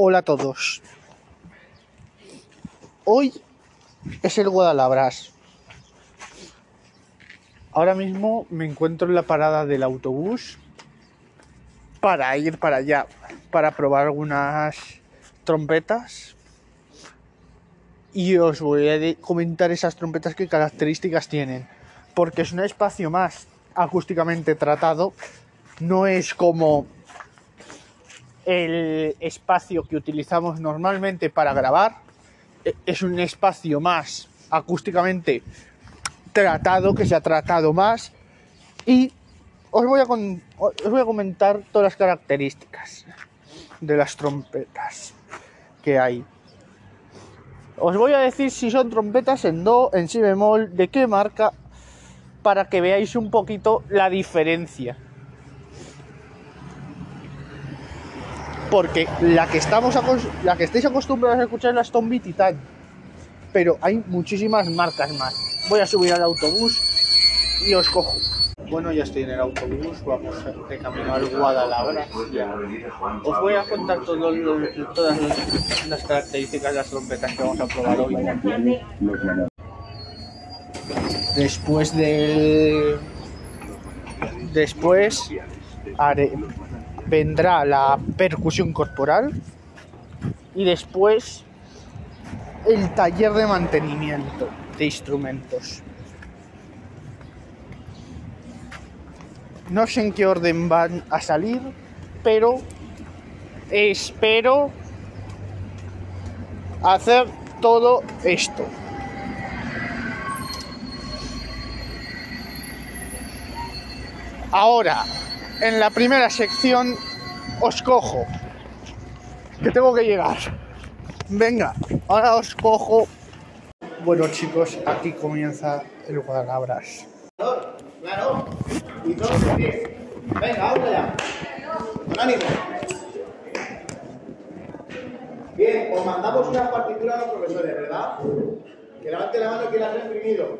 Hola a todos. Hoy es el Guadalabras. Ahora mismo me encuentro en la parada del autobús para ir para allá, para probar algunas trompetas. Y os voy a comentar esas trompetas qué características tienen. Porque es un espacio más acústicamente tratado. No es como el espacio que utilizamos normalmente para grabar. E- Es un espacio más acústicamente tratado, que se ha tratado más. Y os voy a, os voy a comentar todas las características de las trompetas que hay. Os voy a decir si son trompetas en do, en si bemol, de qué marca, para que veáis un poquito la diferencia. Porque la que estamos la que estáis acostumbrados a escuchar es la Beat Titan. Pero hay muchísimas marcas más. Voy a subir al autobús y os cojo. Bueno, ya estoy en el autobús, vamos de camino al Guadalajara. Os voy a contar todo lo- todas las, las características de las trompetas que vamos a probar hoy. Después del. Después haré- vendrá la percusión corporal y después el taller de mantenimiento de instrumentos. No sé en qué orden van a salir, pero espero hacer todo esto. Ahora, en la primera sección, os cojo. Que tengo que llegar. Venga, ahora os cojo. Bueno chicos, aquí comienza el Guadalabras. Claro. Y todos de pie. Venga, vamos allá. Con ánimo. Bien, os mandamos una partitura a los profesores, ¿verdad? Que levante la mano quien las ha imprimido.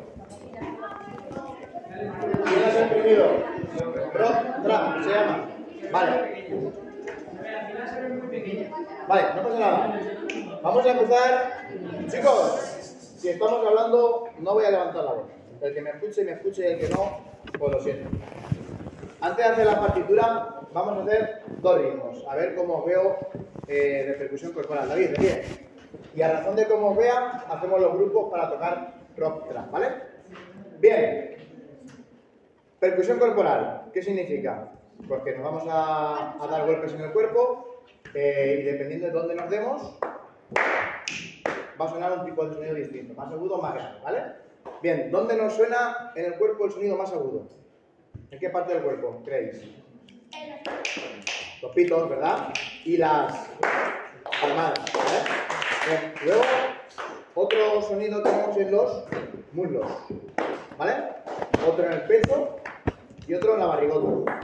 ¿Quién las ha imprimido? Rock Trap, se llama. Vale. Vale, no pasa nada. Vamos a empezar. Chicos, si estamos hablando, no voy a levantar la voz. El que me escuche, me escuche, y el que no, pues lo siento. Antes de hacer la partitura, vamos a hacer dos ritmos. A ver cómo os veo eh, de percusión corporal. David, de pie. Y a razón de cómo os vea, hacemos los grupos para tocar rock trap, ¿vale? Bien. Percusión corporal, ¿qué significa? Pues que nos vamos a, dar golpes en el cuerpo eh, y dependiendo de dónde nos demos, va a sonar un tipo de sonido distinto, más agudo o más grave, ¿vale? Bien, ¿dónde nos suena en el cuerpo el sonido más agudo? ¿En qué parte del cuerpo creéis? Los pitos, ¿verdad? Y las palmadas, ¿vale? Bien, luego, otro sonido tenemos en los muslos, ¿vale? Otro en el pecho y otro en la barrigota,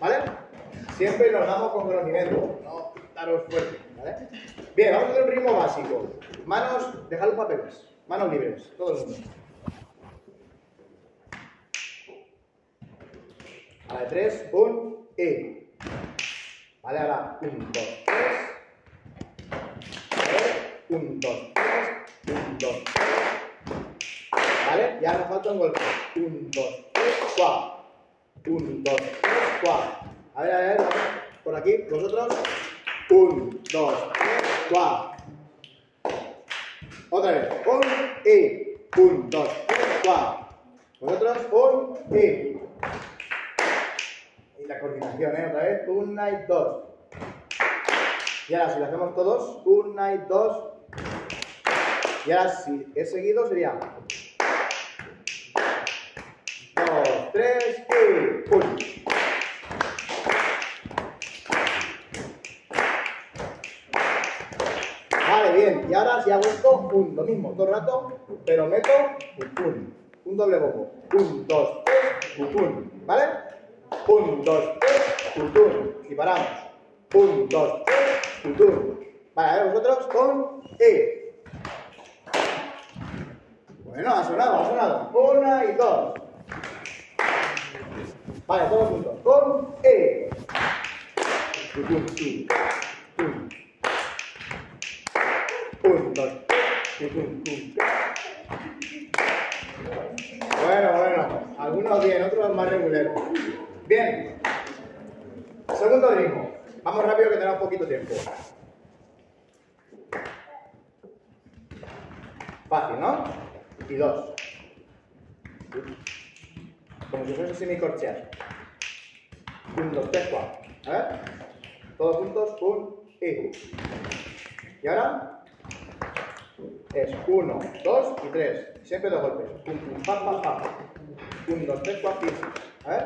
¿vale? Siempre nos damos con conocimiento, no daros fuerte, ¿vale? Bien, vamos a hacer un ritmo básico. Manos, dejad los papeles, manos libres, todos los mundo. A la de tres, un y. Vale, ahora, un, dos, tres. Un, dos, tres. Un, dos, tres. Vale, y ahora falta un golpe. Un, dos, tres, cuatro. Un, dos, tres, cuatro. A ver, a ver, a ver. Por aquí, vosotros. Un, dos, tres, cuatro. Otra vez. Un y. Un, dos, tres, cuatro. Vosotros, un y. Y la coordinación, ¿eh? Otra vez. Una y dos. Y ahora, si lo hacemos todos, una y dos. Y ahora, si es seguido, sería. Dos, tres y. Uno. Vale, bien. Y ahora, si un, lo mismo, todo el rato, pero meto un, un, doble bombo. Un, dos, tres, un. ¿Vale? Un, dos, tres, un, un. Y paramos. Un, dos, tres, un. Vale, a ver vosotros con E. Bueno, ha sonado, ha sonado. Una y dos. Vale, todos juntos. Con E. Un, dos, tres. Bueno, bueno. Algunos bien, otros más reguleros. Bien. Segundo ritmo. Vamos rápido que tenemos poquito tiempo. Fácil, ¿no? Y dos. Como si fuese semicorchear. Un, dos, tres, cuatro. A ver. Todos juntos. Un y. Y ahora es uno, dos y tres. Siempre dos golpes. Pum, pum, pa, pa, pa. Un, dos, tres, cuatro, cinco. A ver.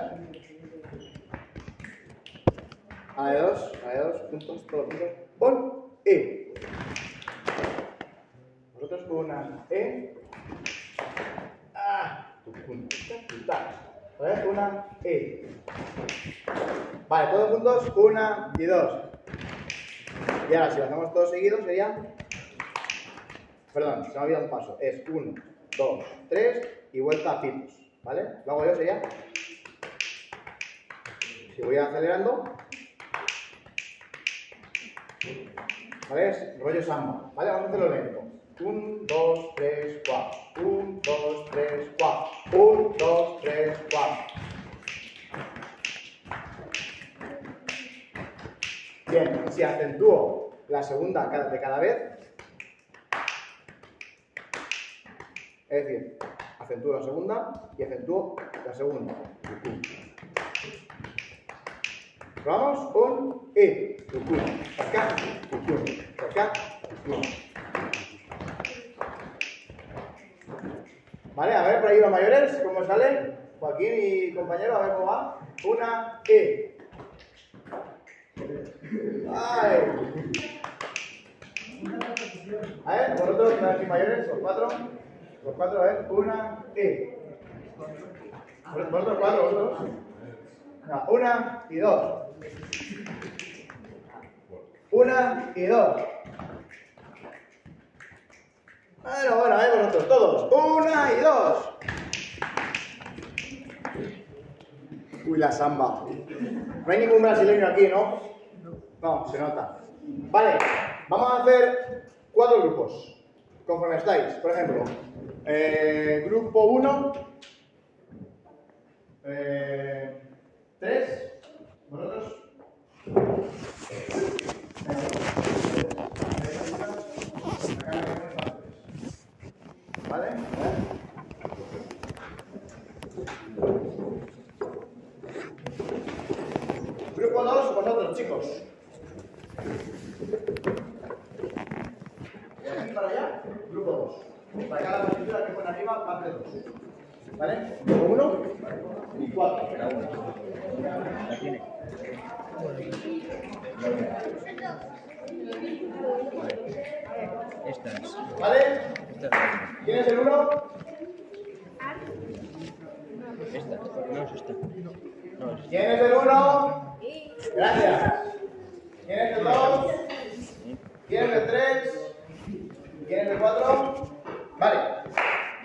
A de dos, a de dos, juntos, todos juntos. Un y. Vosotros una e. Ah. Pum, ta, tu, ta. A ver, una e. Vale, todos juntos, una y dos. Y ahora, si lo hacemos todos seguidos, sería. Perdón, se me ha olvidado un paso. Es 1, 2, 3 y vuelta a pitos. ¿Vale? Lo hago yo, sería. Si voy acelerando. ¿Vale? Es rollo samba. ¿Vale? Vamos a hacerlo lento. 1, 2, 3, 4. 1, 2, 3, 4. 1, 2, 3, 4. Bien, si acentúo la segunda de cada vez, es decir, acentúo la segunda y acentúo la segunda. Vamos, un tucum, acá, acá. Vale, a ver por ahí los mayores, ¿cómo sale? Joaquín y compañero, a ver cómo va. Una y. ¡Ay! A ver, vosotros, las mayores, los cuatro. Los cuatro, a ver, una y. Vosotros cuatro, vosotros. No, una y dos. Una y dos. Bueno, bueno, a ver vosotros, todos. Una y dos. Uy, la samba. No hay ningún brasileño aquí, ¿no? No, se nota. Vale, vamos a hacer cuatro grupos. Conforme estáis. Por ejemplo, eh, grupo 1. Eh, 3. ¿Vosotros? ¿Vale? Grupo 2, vosotros, chicos. De aquí para allá, grupo 2. Para cada partitura que pone arriba, parte 2. ¿Vale? 1 y 4. Estas. ¿Vale? Estas. ¿Quién es el 1? Esta. No es esta. No es ¿Quién es el 1? Gracias. ¿Quién es el 2? ¿Quién es el 3? ¿Quién es el 4? Vale.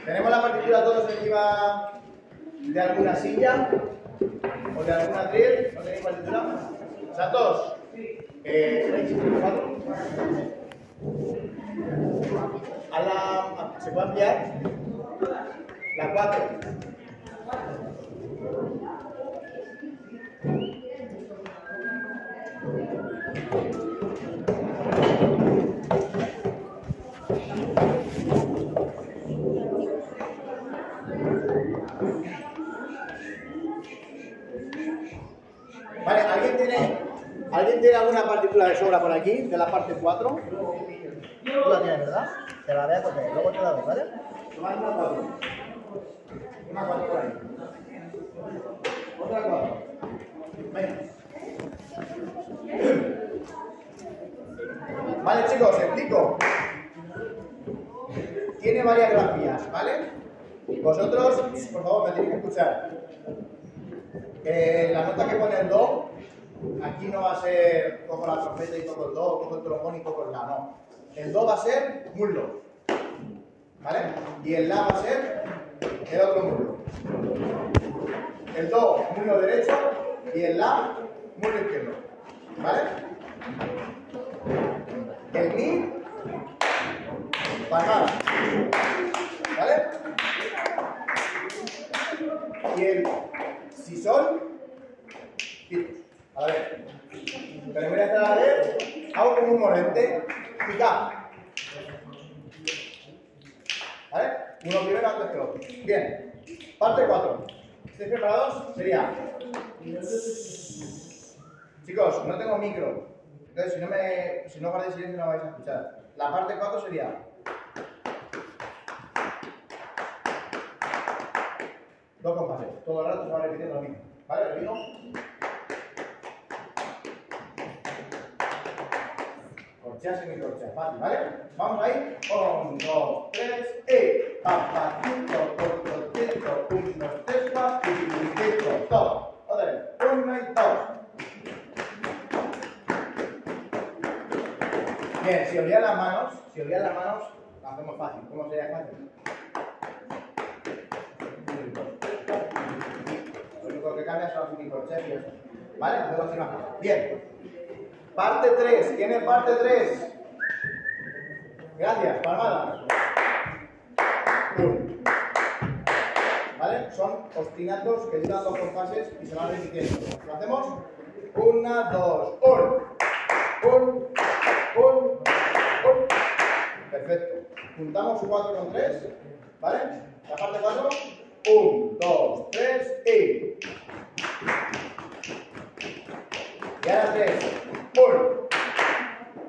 ¿Tenemos la partitura todos encima de alguna silla? ¿O de alguna atril? ¿No tenéis partitura? ¿Santos? Eh, ¿Tenéis el 4? A la, ¿Se puede ampliar? La 4. Vale, ¿alguien tiene, ¿alguien tiene alguna partícula de sobra por aquí, de la parte 4? Tú la tienes, ¿verdad? Te la voy a coger, luego te la doy, ¿vale? Una 4. Una 4 por ahí. Otra 4. Venga. Vale, chicos, explico. Tiene varias grafías, ¿vale? Vosotros, por favor, me tenéis que escuchar. Eh, la nota que pone el do, aquí no va a ser cojo la trompeta y toco el do, cojo el trombón y toco el la, no. El do va a ser muslo, ¿vale? Y el la va a ser el otro muslo. El do, muslo derecho, y el la, muslo izquierdo, ¿vale? El mi palmada. ¿Vale? Y el si sol. A ver. Pero voy a hacer a ver, hago como un morente, pica. ¿Vale? Uno primero antes que otro. Bien. Parte 4. ¿Estáis preparados? Sería. Chicos, no tengo micro. Entonces, si no, me, si no guardáis silencio, no vais a escuchar. La parte 4 sería. Dos compases. Todo el rato se va repitiendo lo mismo. ¿Vale? Repito. Corchea, semicorchea. Fácil, ¿vale? Vamos ahí. Un, dos, tres, y. Pa, pa, tito, to, tito. Un, dos, tres, to. Otra vez. Uno y dos. Bien, si olvidan las manos, si olvidan las manos, hacemos fácil. ¿Cómo sería fácil? Lo único que cambia son las semicorcheas y está. ¿Vale? Hacemos así más. Bien. Parte 3. ¿Quién es parte 3? Gracias, palmada. ¿Vale? Son ostinatos que duran dos compases y se van repitiendo. ¿Lo hacemos? Una, dos, un. Un, un, un. Perfecto. Juntamos 4 con 3. ¿Vale? La parte 4. 1, 2, 3 y. Y ahora 3. 1.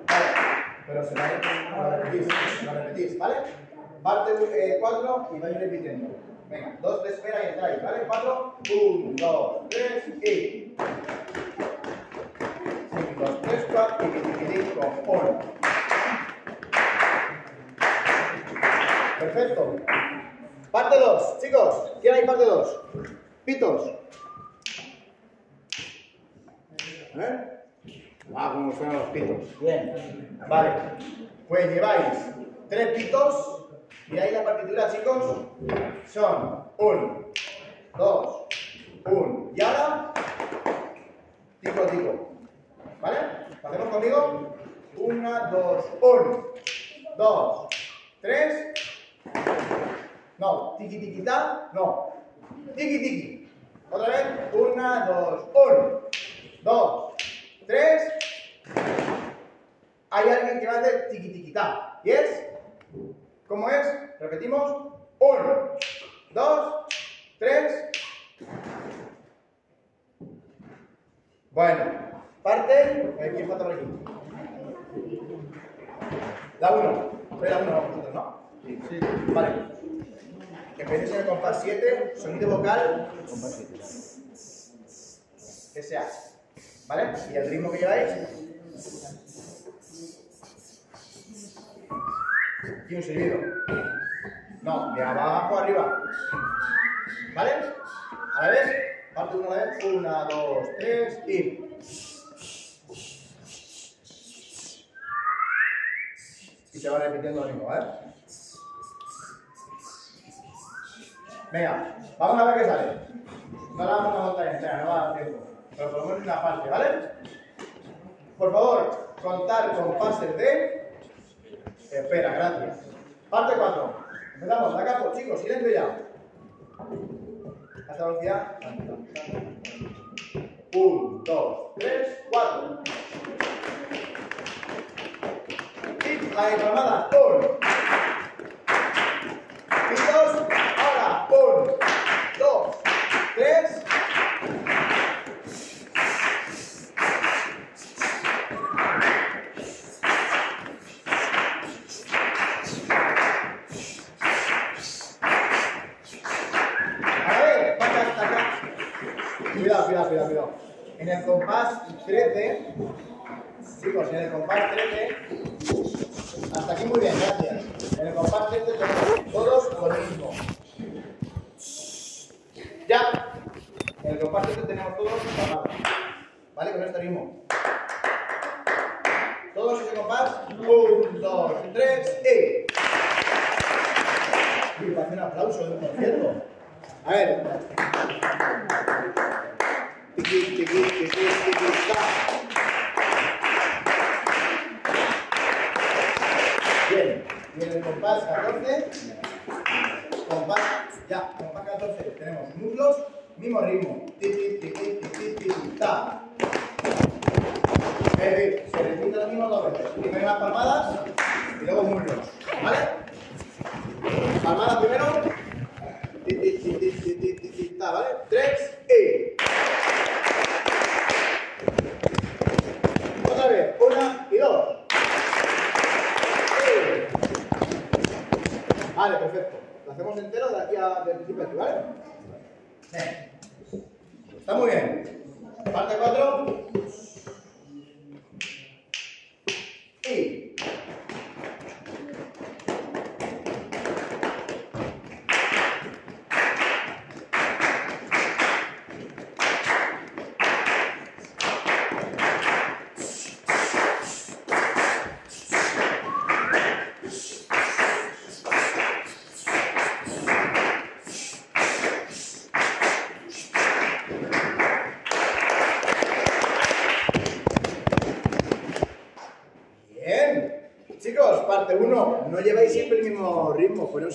Vale. Pero se va a repetir. A repetir, ¿vale? Parte 4 y vais repitiendo. Venga, 2 de espera y entráis, ¿vale? 4. 1, 2, 3 y. 5, 3, 4 y 5, 1. Perfecto. Parte 2, chicos. ¿Quién hay parte 2? Pitos. ¿Eh? Ah, cómo suenan los pitos. Bien. Vale. Pues lleváis tres pitos. Miráis la partitura, chicos. Son 1, 2, 1. Y ahora, tico, tico. ¿Vale? ¿Lo hacemos conmigo? 1, 2, 1, 2, 3. No, tiki tiki ta, no. Tiki tiki. Otra vez. 1, 2, 1, 2, 3. Hay alguien que va a hacer ta. ¿Y es? ¿Cómo es? Repetimos. 1, 2, 3. Bueno, parte. ¿Quién falta por aquí? La 1. Soy la 1 vosotros, ¿no? Sí. Vale. Empecéis en el compás 7, sonido vocal. SA. ¿Vale? Y el ritmo que lleváis. Y un silbido. No, de abajo arriba. ¿Vale? A la vez. Parte una vez. Una, dos, tres y. Y se va repitiendo lo mismo, ¿vale? Venga, vamos a ver qué sale. No la vamos a montar entera, no va a dar tiempo. Pero por lo menos una parte, ¿vale? Por favor, contar compases de. Espera, gracias. Parte 4. Empezamos, acá, pues, chicos, silencio ya. Hasta velocidad. 1, 2, 3, 4. Y la empalmada. 1.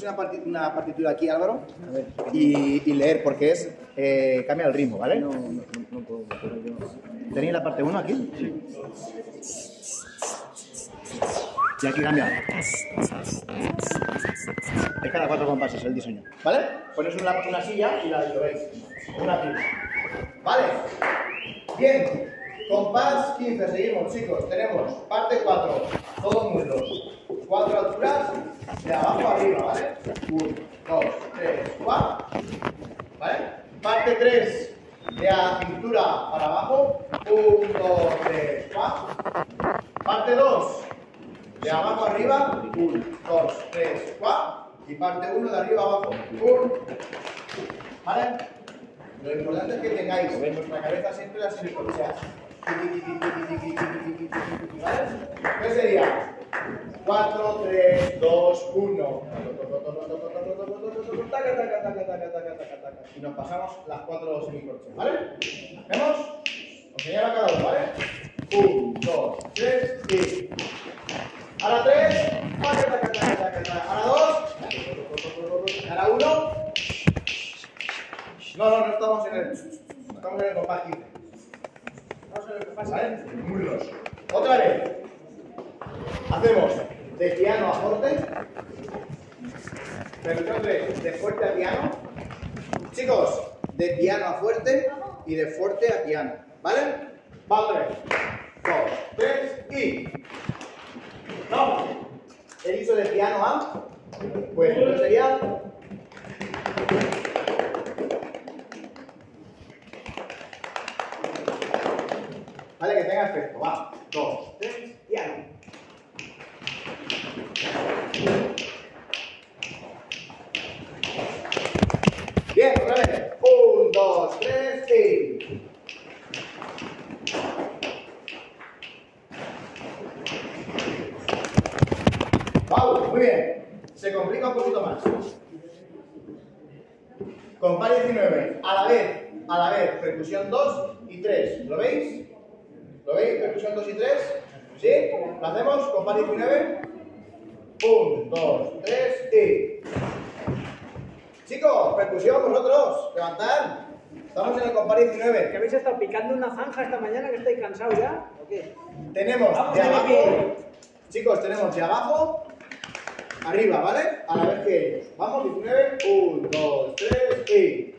Una, parti- una partitura aquí, Álvaro, y, y leer, porque es. eh, cambia el ritmo, ¿vale? No, no, no, no puedo. ¿Tenéis la parte 1 aquí? Y aquí cambia. Es cada cuatro compases el diseño. ¿Vale? Ponéis una, una silla y la veis. Una fila. ¿Vale? Bien. Compás 15, seguimos, chicos. Tenemos parte 4, todos muslos. Cuatro alturas, de abajo arriba, ¿vale? 1, 2, 3, 4. ¿Vale? Parte 3, de la cintura para abajo. 1, 2, 3, 4. Parte 2, de abajo arriba. 1, 2, 3, 4. Y parte 1 de arriba abajo. 1. ¿Vale? Lo importante es que tengáis en vuestra cabeza siempre las semicorcheas. ¿Qué sería? 4, 3, 2, 1. Y nos pasamos las cuatro semicorcheas, ¿vale? ¿Vemos? Os señalo a cada uno, ¿vale? 1, 2, 3 y. Ahora 3. Ahora 2. Ahora 1. No, no, no estamos en el. Estamos en el compás 15. ¿Vale? Muslos. Otra vez. Hacemos de piano a fuerte. Versión 3, de fuerte a piano. Chicos, de piano a fuerte y de fuerte a piano. ¿Vale? Va otra vez. Dos, tres y. Vamos. He dicho de piano a. Pues sería. Vale, que tenga efecto. Va. Dos, tres, piano. Bien, otra vez. Un, dos, tres y. Vamos, muy bien. Se complica un poquito más. Compás 19. A la vez, a la vez, percusión 2 y 3. ¿Lo veis? ¿Lo veis? Percusión 2 y 3. ¿Sí? ¿Lo hacemos? Compás 19. 1, 2, 3 y. Chicos, percusión vosotros. Levantad. Estamos en el compás 19. ¿Que habéis estado picando una zanja esta mañana que estáis cansados ya? ¿O qué? Tenemos Vamos de abajo. Chicos, tenemos de abajo arriba, ¿vale? A la vez que ellos. Vamos, 19. 1, 2, 3 y.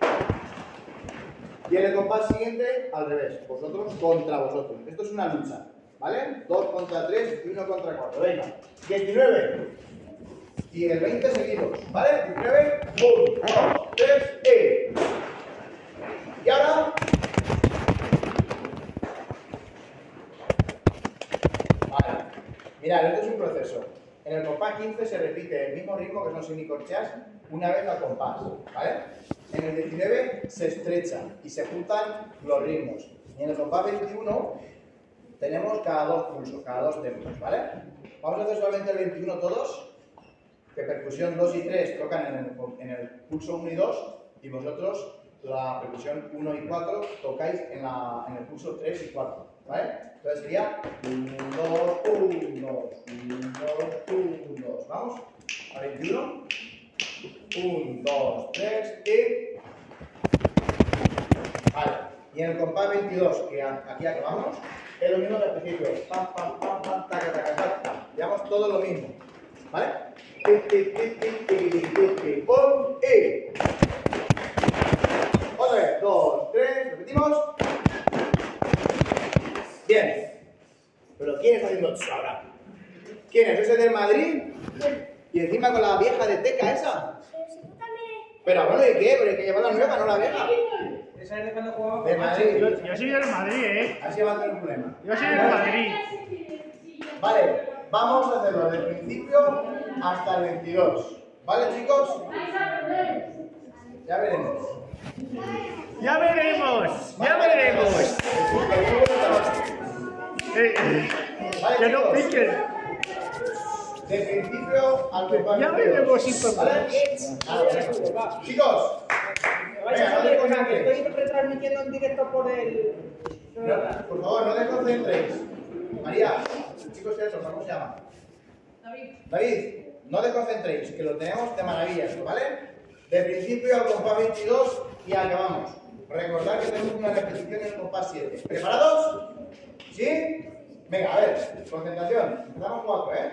Y en el compás siguiente, al revés. Vosotros contra vosotros. Esto es una lucha, ¿vale? 2 contra 3 y 1 contra 4. Venga. 19. Y el 20 seguidos, ¿vale? 19. 1, 2, 3 y. Y ahora. Vale. Mirad, esto es un proceso. En el compás 15 se repite el mismo ritmo que son semicorcheas una vez al compás, ¿vale? En el 19 se estrecha y se juntan los ritmos. Y en el compás 21 tenemos cada dos pulsos, cada dos tempos, ¿vale? Vamos a hacer solamente el 21 todos, que percusión 2 y 3 tocan en el, en el pulso 1 y 2, y vosotros la percusión 1 y 4 tocáis en, la, en el pulso 3 y 4, ¿vale? Entonces sería 1, 2, 1, 2, 1, 2, 1, 2. Vamos. A 21. 1, 2, 3 y. Vale. Y en el compás 22, que aquí acabamos, es lo mismo que al principio. Pam, pam, pam, pam, taca, taca, taca. Llevamos todo lo mismo. ¿Vale? Otra vez. 2, 3, repetimos. Bien. Pero ¿quién está haciendo esto ahora? ¿Quién es? ¿Ese del Madrid? Y encima con la vieja de teca esa. Pero bueno, ¿y qué? Pero hay que llevar la nueva, no la vieja. Esa es de cuando jugaba De con Madrid. Manchester. Yo soy del Madrid, ¿eh? Así va a tener un problema. Yo soy del Madrid. Vale, vamos a hacerlo del principio hasta el 22. ¿Vale, chicos? Ya veremos. Ya veremos, ya veremos. Eh, eh, Vale, que no chicos. piquen. De principio al compás Ya 22. veremos si. Chicos, Que Venga, no te que estoy retransmitiendo en directo por el. no, por favor, no desconcentréis. María, chicos, ¿qué eso? ¿Cómo se llama? David, no desconcentréis, que lo tenemos de maravillas, ¿vale? De principio al compás 22 y acabamos. Recordad que tenemos una repetición en el compás 7. ¿Preparados? ¿Sí? Venga, a ver, concentración. Empezamos 4, ¿eh?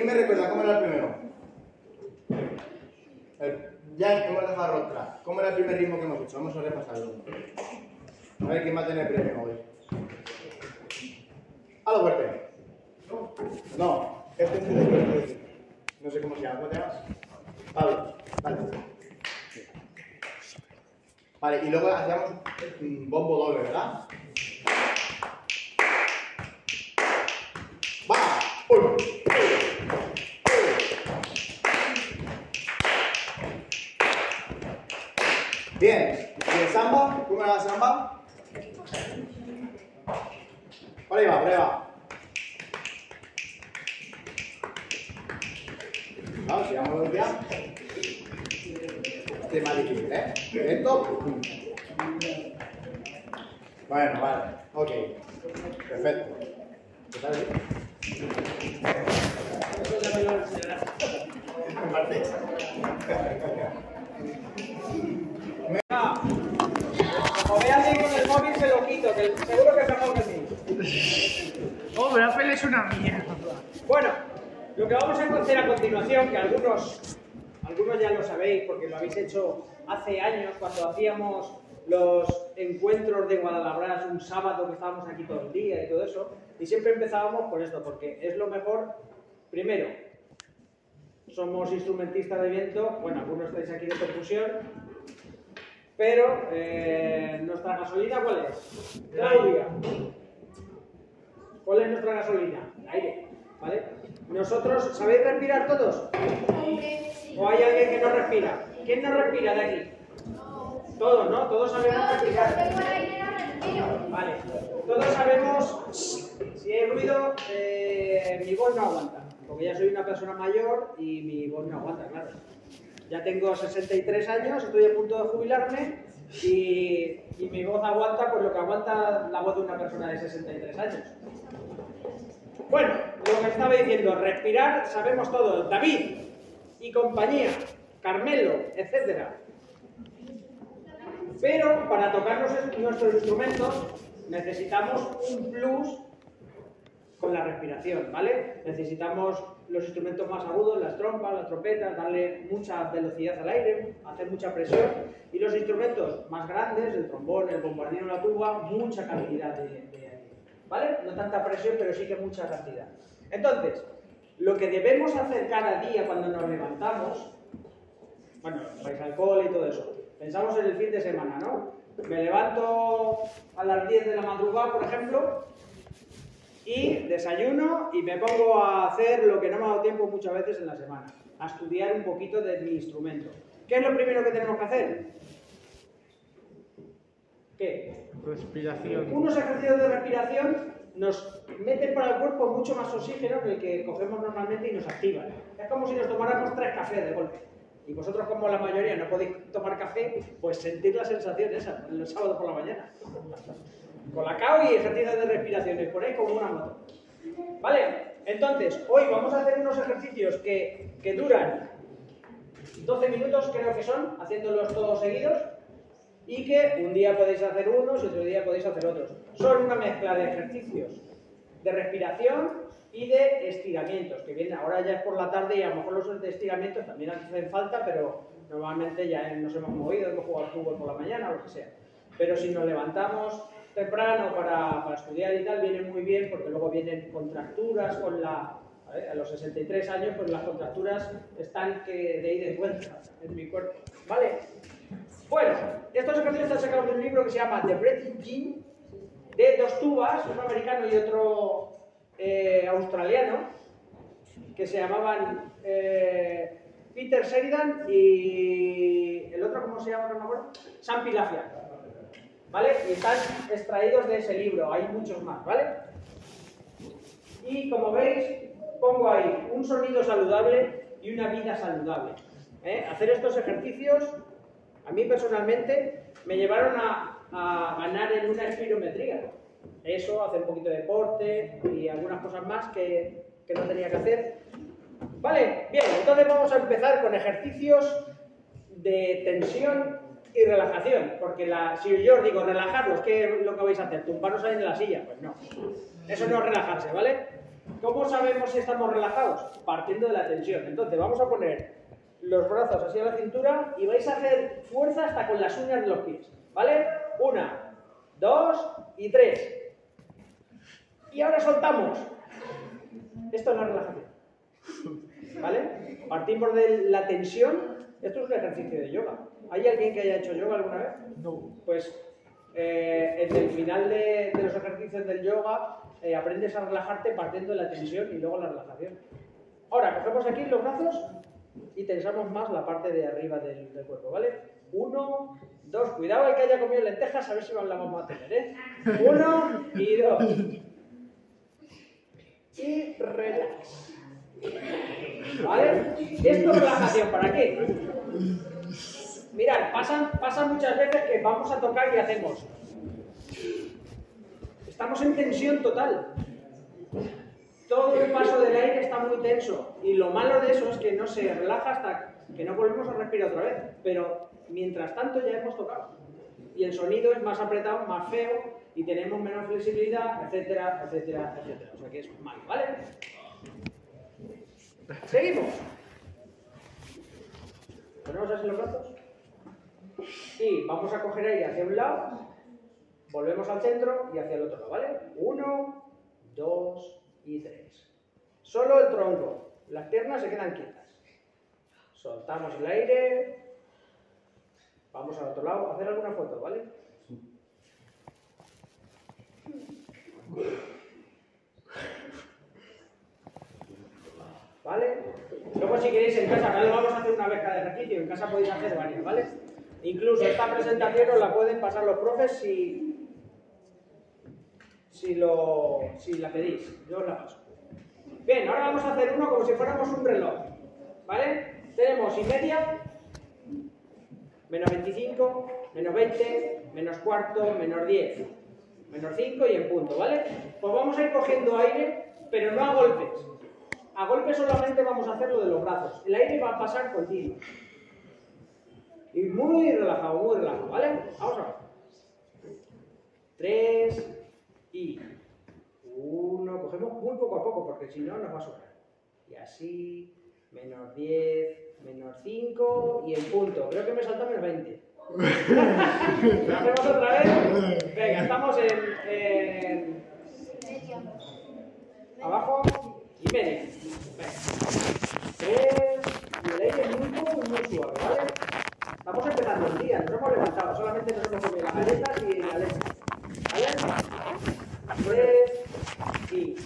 ¿Quién me recuerda cómo era el primero? Ya hemos dejado otra. ¿Cómo era el primer ritmo que hemos hecho? Vamos a repasarlo. A ver quién va a tener premio hoy. A lo fuerte. No, este es el No sé cómo se llama, ¿cómo te llamas? Pablo, vale. Vale, y luego hacíamos un bombo doble, ¿verdad? ¡Va! ¡Uno! Bien, ¿y el samba? ¿Cómo era la samba? Por ahí va, por ahí va. Vamos, ya. Este es más difícil, ¿eh? Lento. Bueno, vale. Ok. Perfecto. ¿Qué tal? Venga. Como ve alguien con el móvil, se lo quito, que seguro que es mejor que sí. Hombre, Apple es una mierda. Bueno, lo que vamos a hacer a continuación, que algunos, algunos ya lo sabéis porque lo habéis hecho hace años cuando hacíamos los encuentros de Guadalajara un sábado que estábamos aquí todo el día y todo eso, y siempre empezábamos por esto, porque es lo mejor, primero, somos instrumentistas de viento, bueno, algunos estáis aquí de percusión, pero eh, nuestra gasolina, ¿cuál es? Claudia. ¿Cuál es nuestra gasolina? El aire. ¿Vale? Nosotros, ¿sabéis respirar todos? ¿O hay alguien que no respira? ¿Quién no respira de aquí? Todos, ¿no? Todos sabemos respirar. Vale. Todos sabemos, si hay ruido, eh, mi voz no aguanta. Porque ya soy una persona mayor y mi voz no aguanta, claro. Ya tengo 63 años, estoy a punto de jubilarme y, mi voz aguanta pues lo que aguanta la voz de una persona de 63 años. Bueno, lo que estaba diciendo, respirar, sabemos todo. David y compañía, Carmelo, etcétera. Pero para tocar nuestros instrumentos necesitamos un plus con la respiración, ¿vale? Necesitamos los instrumentos más agudos, las trompas, las trompetas, darle mucha velocidad al aire, hacer mucha presión. Y los instrumentos más grandes, el trombón, el bombardino, la tuba, mucha cantidad de, de aire, ¿vale? No tanta presión, pero sí que mucha cantidad. Entonces, lo que debemos hacer cada día cuando nos levantamos, bueno, vais al cole y todo eso, pensamos en el fin de semana, ¿no? Me levanto a las 10 de la madrugada, por ejemplo, y desayuno y me pongo a hacer lo que no me ha dado tiempo muchas veces en la semana, a estudiar un poquito de mi instrumento. ¿Qué es lo primero que tenemos que hacer? ¿Qué? Respiración. Unos ejercicios de respiración nos meten para el cuerpo mucho más oxígeno que el que cogemos normalmente y nos activan. Es como si nos tomáramos tres cafés de golpe. Y vosotros, como la mayoría no podéis tomar café, pues sentir la sensación esa el sábado por la mañana. Colacao y ejercicios de respiración, os ponéis como una moto. ¿Vale? Entonces, hoy vamos a hacer unos ejercicios que, que duran 12 minutos, creo que son, haciéndolos todos seguidos, y que un día podéis hacer unos y otro día podéis hacer otros. Son una mezcla de ejercicios de respiración y de estiramientos, que vienen ahora ya es por la tarde y a lo mejor los de estiramientos también hacen falta, pero normalmente ya nos hemos movido, hemos jugado al fútbol por la mañana o lo que sea. Pero si nos levantamos temprano para, para estudiar y tal, viene muy bien porque luego vienen contracturas con la... A, los 63 años, pues las contracturas están que de ida y vuelta en mi cuerpo. ¿Vale? Bueno, estos ejercicios están sacados de un libro que se llama The Breathing Gym, de dos tubas, uno americano y otro eh, australiano, que se llamaban eh, Peter Sheridan y el otro, ¿cómo se llama? No. Sam Pilafia. ¿Vale? Y están extraídos de ese libro, hay muchos más, ¿vale? Y como veis, pongo ahí un sonido saludable y una vida saludable. ¿eh? Hacer estos ejercicios, a mí personalmente, me llevaron a, a ganar en una espirometría. Eso, hacer un poquito de deporte y algunas cosas más que, que no tenía que hacer. Vale, bien, entonces vamos a empezar con ejercicios de tensión y relajación. Porque la, si yo os digo relajaros, ¿qué es lo que vais a hacer? ¿Tumbaros ahí en la silla? Pues no. Eso no es relajarse, ¿vale? ¿Cómo sabemos si estamos relajados? Partiendo de la tensión. Entonces vamos a poner los brazos así a la cintura y vais a hacer fuerza hasta con las uñas de los pies. ¿Vale? Una, dos y tres. Y ahora soltamos. Esto no es relajación. ¿Vale? Partimos de la tensión. Esto es un ejercicio de yoga. ¿Hay alguien que haya hecho yoga alguna vez? No. Pues eh, en el final de, de los ejercicios del yoga eh, aprendes a relajarte partiendo de la tensión y luego la relajación. Ahora, cogemos aquí los brazos y tensamos más la parte de arriba del, del cuerpo, ¿vale? Uno, dos, cuidado el que haya comido lentejas, a ver si la vamos a tener, ¿eh? Uno y dos. Y relax. ¿Vale? Esto es relajación, ¿para qué? Mirad, pasan, pasan muchas veces que vamos a tocar y hacemos. Estamos en tensión total. Todo el paso del aire está muy tenso. Y lo malo de eso es que no se relaja hasta que no volvemos a respirar otra vez. Pero mientras tanto ya hemos tocado. Y el sonido es más apretado, más feo, y tenemos menos flexibilidad, etcétera, etcétera, etcétera. O sea que es malo, ¿vale? Seguimos. Ponemos así los brazos. Y vamos a coger aire hacia un lado, volvemos al centro y hacia el otro lado, ¿vale? Uno, dos y tres. Solo el tronco, las piernas se quedan quietas. Soltamos el aire, vamos al otro lado, a hacer alguna foto, ¿vale? si queréis en casa, ahora lo vamos a hacer una vez cada ejercicio, en casa podéis hacer varias, ¿vale? Incluso esta presentación os la pueden pasar los profes si, si, lo, si la pedís, yo os la paso. Bien, ahora vamos a hacer uno como si fuéramos un reloj, ¿vale? Tenemos y media, menos 25, menos 20, menos cuarto, menos 10, menos 5 y en punto, ¿vale? Pues vamos a ir cogiendo aire, pero no a golpes. A golpes solamente vamos a hacer lo de los brazos. El aire va a pasar continuo. Y muy relajado, muy relajado, ¿vale? Vamos a ver. 3 y 1. Cogemos muy poco a poco porque si no nos va a sobrar. Y así, menos 10, menos 5 y en punto. Creo que me salta menos 20. ¿Lo hacemos otra vez? Venga, estamos en, en abajo y media. Venga. Tres, y el aire muy poco y muy suave, ¿vale? Estamos empezando el día, nos hemos levantado, solamente nos hemos comido las galletas y la leche. ¿Vale? Tres y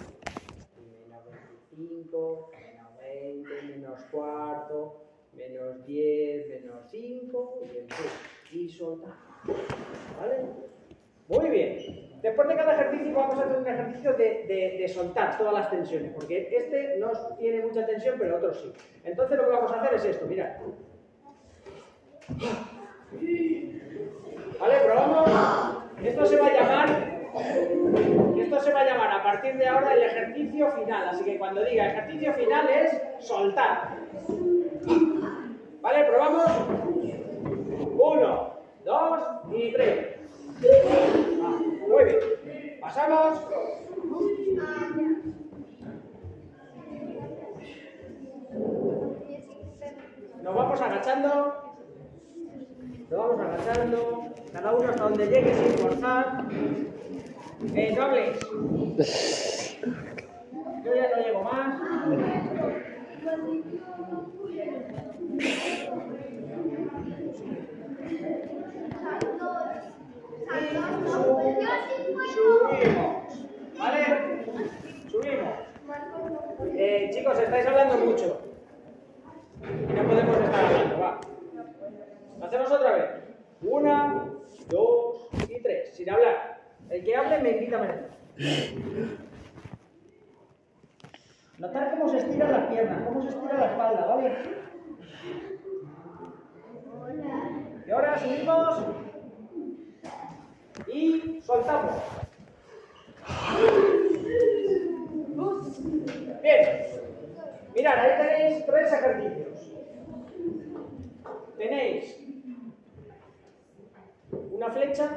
menos 25, menos 20, menos cuarto, menos 10, menos 5 y el y soltar. ¿Vale? Muy bien. Después de cada ejercicio vamos a hacer un ejercicio de, de- de soltar todas las tensiones, porque este no tiene mucha tensión, pero otros sí. Entonces lo que vamos a hacer es esto, mirad. ¿Vale? Probamos. Esto se va a llamar. Esto se va a llamar a partir de ahora el ejercicio final. Así que cuando diga ejercicio final es soltar. ¿Vale? Probamos. Uno, dos y tres. Ah, Muy bien. Pasamos. Nos vamos agachando. Nos vamos agachando. Cada uno hasta donde llegue sin forzar. Eh, no hables. Yo ya no llego más. Subimos. ¿Vale? Subimos. Eh, chicos, estáis hablando mucho. No podemos estar hablando, va. Hacemos otra vez. Una, dos y tres. Sin hablar. El que hable me invita a. Notar cómo se estiran las piernas, cómo se estira la espalda, ¿vale? Y ahora subimos y soltamos. Bien. Mirad, ahí tenéis tres ejercicios. Tenéis una flecha,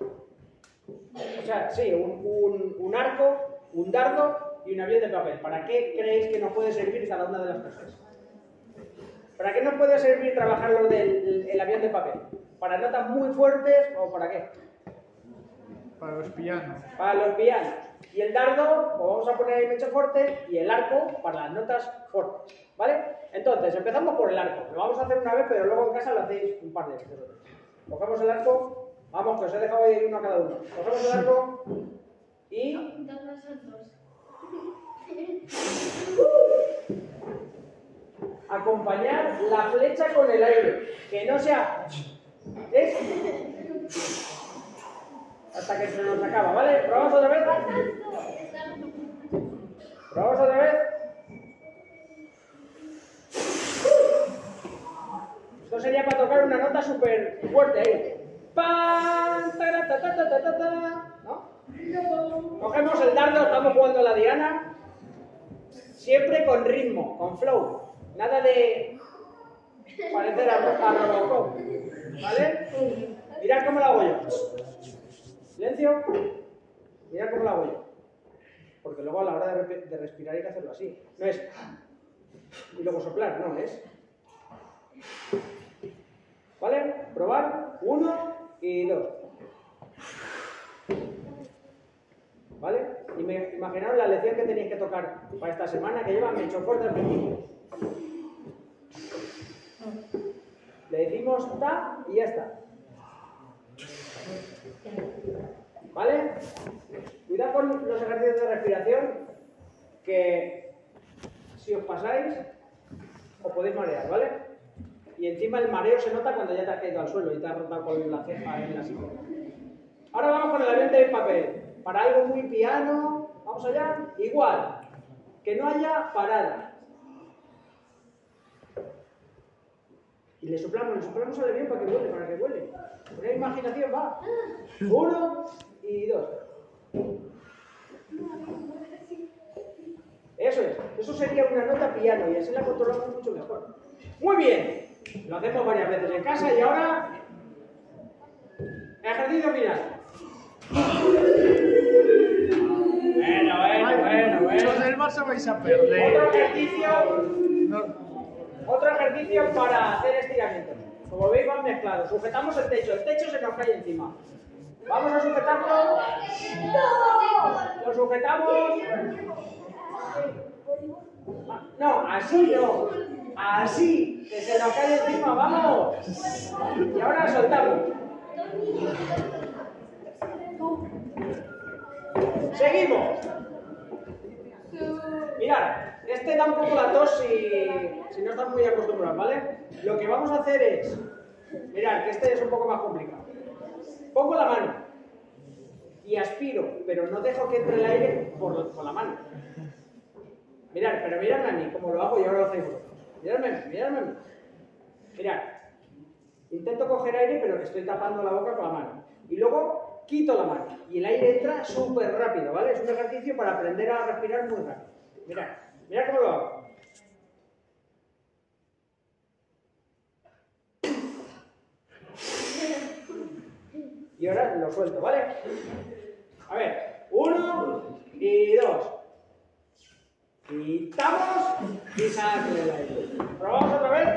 o sea, sí, un, un- un arco, un dardo y un avión de papel. ¿Para qué creéis que nos puede servir cada una de las cosas? ¿Para qué nos puede servir trabajar lo del el avión de papel? ¿Para notas muy fuertes o para qué? Para los pianos. Para los pianos. Y el dardo, pues vamos a poner ahí mecho fuerte, y el arco para las notas fuertes. ¿Vale? Entonces, empezamos por el arco. Lo vamos a hacer una vez, pero luego en casa lo hacéis un par de veces. Cogemos el arco, vamos, que os he dejado ahí uno a cada uno. Cogemos el arco y acompañar la flecha con el aire. Que no sea. ¿Es? Hasta que se nos acaba, ¿vale? Probamos otra vez. Probamos otra vez. Esto sería para tocar una nota súper fuerte ahí. ¡Pam! ta, ta. ¿No? Cogemos el dardo, estamos jugando la diana. Siempre con ritmo, con flow. Nada de parecer a, a Robocop. ¿Vale? Mirad cómo lo hago yo. Silencio. Mirad cómo lo hago yo. Porque luego a la hora de, de respirar hay que hacerlo así. No es. Y luego soplar, no, es. ¿Vale? Probar. Uno y dos. ¿Vale? Y la lección que tenéis que tocar para esta semana que lleva Mecho fuerte al principio. Le decimos ta y ya está. ¿Vale? Cuidado con los ejercicios de respiración que si os pasáis os podéis marear, ¿vale? Y encima el mareo se nota cuando ya te has caído al suelo y te has rotado con la ceja en la silla. Ahora vamos con el avión de papel. Para algo muy piano, vamos allá. Igual, que no haya parada. Y le soplamos, le soplamos al avión para que vuele, para que vuele. Con la imaginación va. Uno y dos. Eso es, eso sería una nota piano y así la controlamos mucho mejor. Muy bien, lo hacemos varias veces en casa y ahora ejercicio final. Bueno, bueno, bueno, Los bueno. del Barça vais a Otro perder. ejercicio, No, otro ejercicio para hacer estiramientos. Como veis van mezclados. Sujetamos el techo, el techo se nos cae encima. Vamos a sujetarlo. Lo sujetamos. No, así no. Así, que se nos cae encima, vamos. Y ahora soltamos. Seguimos. Mirad, este da un poco la tos si, si no estás muy acostumbrado, ¿vale? Lo que vamos a hacer es, mirad, que este es un poco más complicado. Pongo la mano y aspiro, pero no dejo que entre el aire por, la mano. Mirad, pero miradme a mí, como lo hago y ahora lo hacéis. A mí. Mirad, intento coger aire, pero que estoy tapando la boca con la mano. Y luego quito la mano. Y el aire entra súper rápido, ¿vale? Es un ejercicio para aprender a respirar muy rápido. Mirad, mirad cómo lo hago. Y ahora lo suelto, ¿vale? A ver, uno y dos. Quitamos y saco el aire. ¿Probamos otra vez?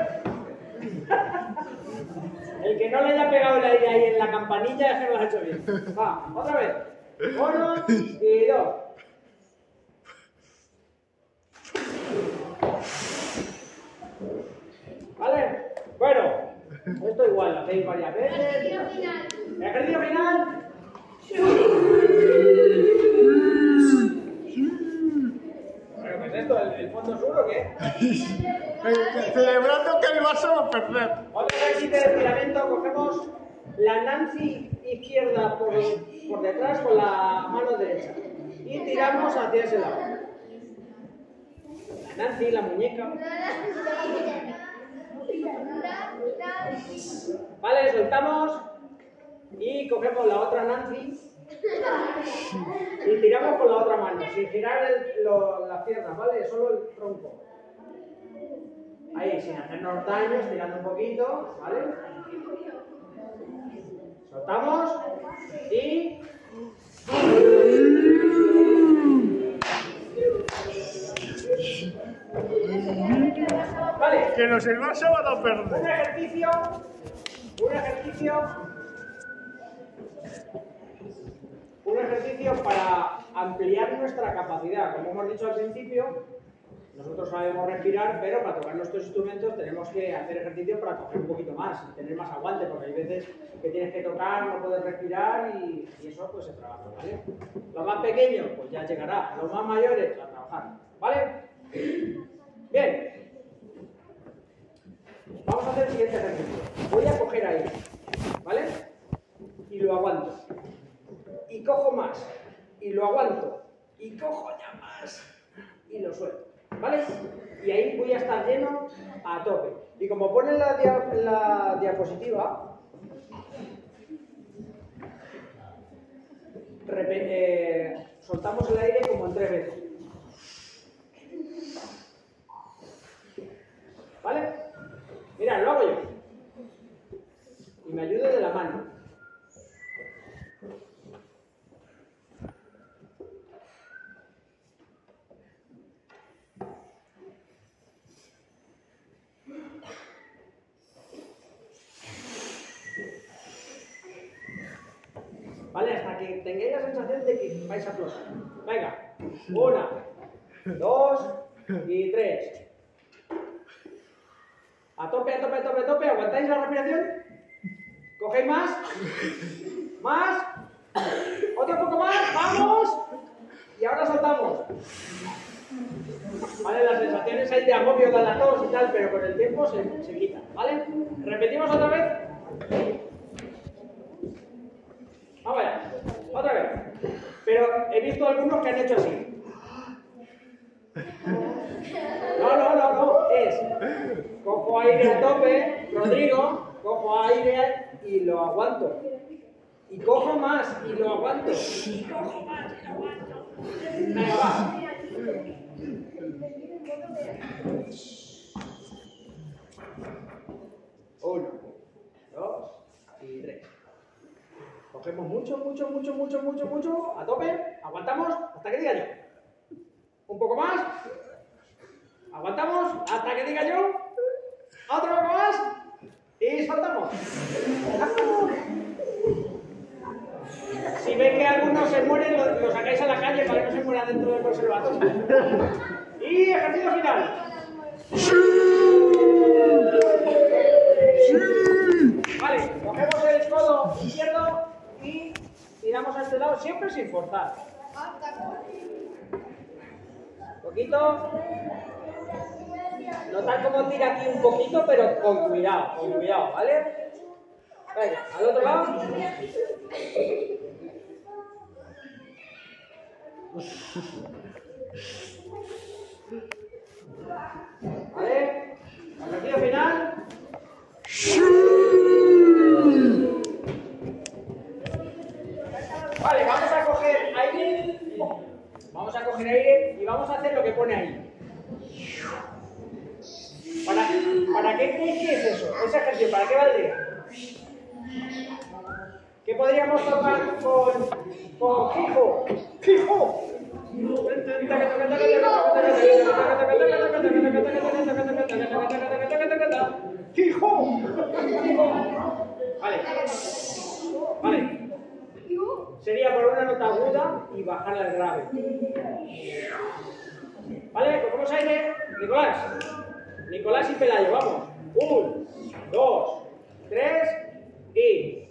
El que no le haya pegado el aire ahí en la campanilla es que lo ha hecho bien. Va, otra vez. Uno y dos. ¿Vale? Bueno, esto igual, lo hacéis varias veces. Ejercicio final. ¿Pero qué es esto? ¿El, el fondo sur o qué? Celebrando que el Barça va a perder. Otro ejercicio de estiramiento, cogemos la Nancy izquierda por, por detrás con la mano derecha y tiramos hacia ese lado. La Nancy, la muñeca. Vale, soltamos y cogemos la otra Nancy y tiramos con la otra mano, sin girar el- lo- las piernas, ¿vale? Solo el tronco. Ahí, sin hacernos daño, estirando un poquito, ¿vale? Soltamos y... Vale, Que del Barça van a un perder. ejercicio, un ejercicio, un ejercicio para ampliar nuestra capacidad. Como hemos dicho al principio, nosotros sabemos respirar, pero para tocar nuestros instrumentos tenemos que hacer ejercicio para coger un poquito más y tener más aguante, porque hay veces que tienes que tocar, no puedes respirar y, y eso pues se trabaja, ¿vale? Los más pequeños, pues ya llegará. Los más mayores, a trabajar, ¿vale? Bien. Vamos a hacer el siguiente ejercicio. Voy a coger aire, ¿vale? Y lo aguanto. Y cojo más. Y lo aguanto. Y cojo ya más. Y lo suelto, ¿vale? Y ahí voy a estar lleno a tope. Y como pone la, la diapositiva, eh, soltamos el aire como en tres veces. ¿Vale? Mira, lo hago yo. Y me ayudo de la mano. ¿Vale? Hasta que tengáis la sensación de que vais a flotar. Venga. Una, dos y tres. A tope, a tope, a tope, a tope. ¿Aguantáis la respiración? ¿Cogéis más? ¿Más? ¿Otro poco más? ¡Vamos! Y ahora soltamos. ¿Vale? Las sensaciones hay de agobio, de la tos y tal, pero con el tiempo se, se quita. ¿Vale? Repetimos otra vez. Vamos allá. Otra vez. Pero he visto algunos que han hecho así. No, no, no, no. Es. Cojo aire a tope, Rodrigo, cojo aire y lo aguanto. Y cojo más y lo aguanto. Y cojo más y lo aguanto. Venga, va. Uno, dos y tres. Cogemos mucho, mucho, mucho, mucho, mucho, mucho, a tope, aguantamos hasta que diga yo. Un poco más, aguantamos hasta que diga yo. Otro poco más y soltamos. Si ven que alguno se muere, lo, lo sacáis a la calle para que no se muera dentro del conservatorio. Y ejercicio final. Vale, cogemos el codo izquierdo y tiramos a este lado, siempre sin forzar. Poquito. Notad cómo tira aquí un poquito, pero con cuidado, con cuidado, ¿vale? Venga, al otro lado. ¿Vale? Ejercicio final. Vale, vamos a coger aire. Vamos a coger aire y vamos a hacer lo que pone ahí. ¿Para, qué creéis que es eso? Ese ejercicio, ¿para qué valdría? ¿Qué podríamos tocar con, con Fijo? ¡Fijo! ¡Fijo! Vale. Sería por una nota aguda y bajar al grave. ¿Vale? Cogemos aire. Nicolás. Nicolás y Pelayo, vamos. Un, dos, tres y.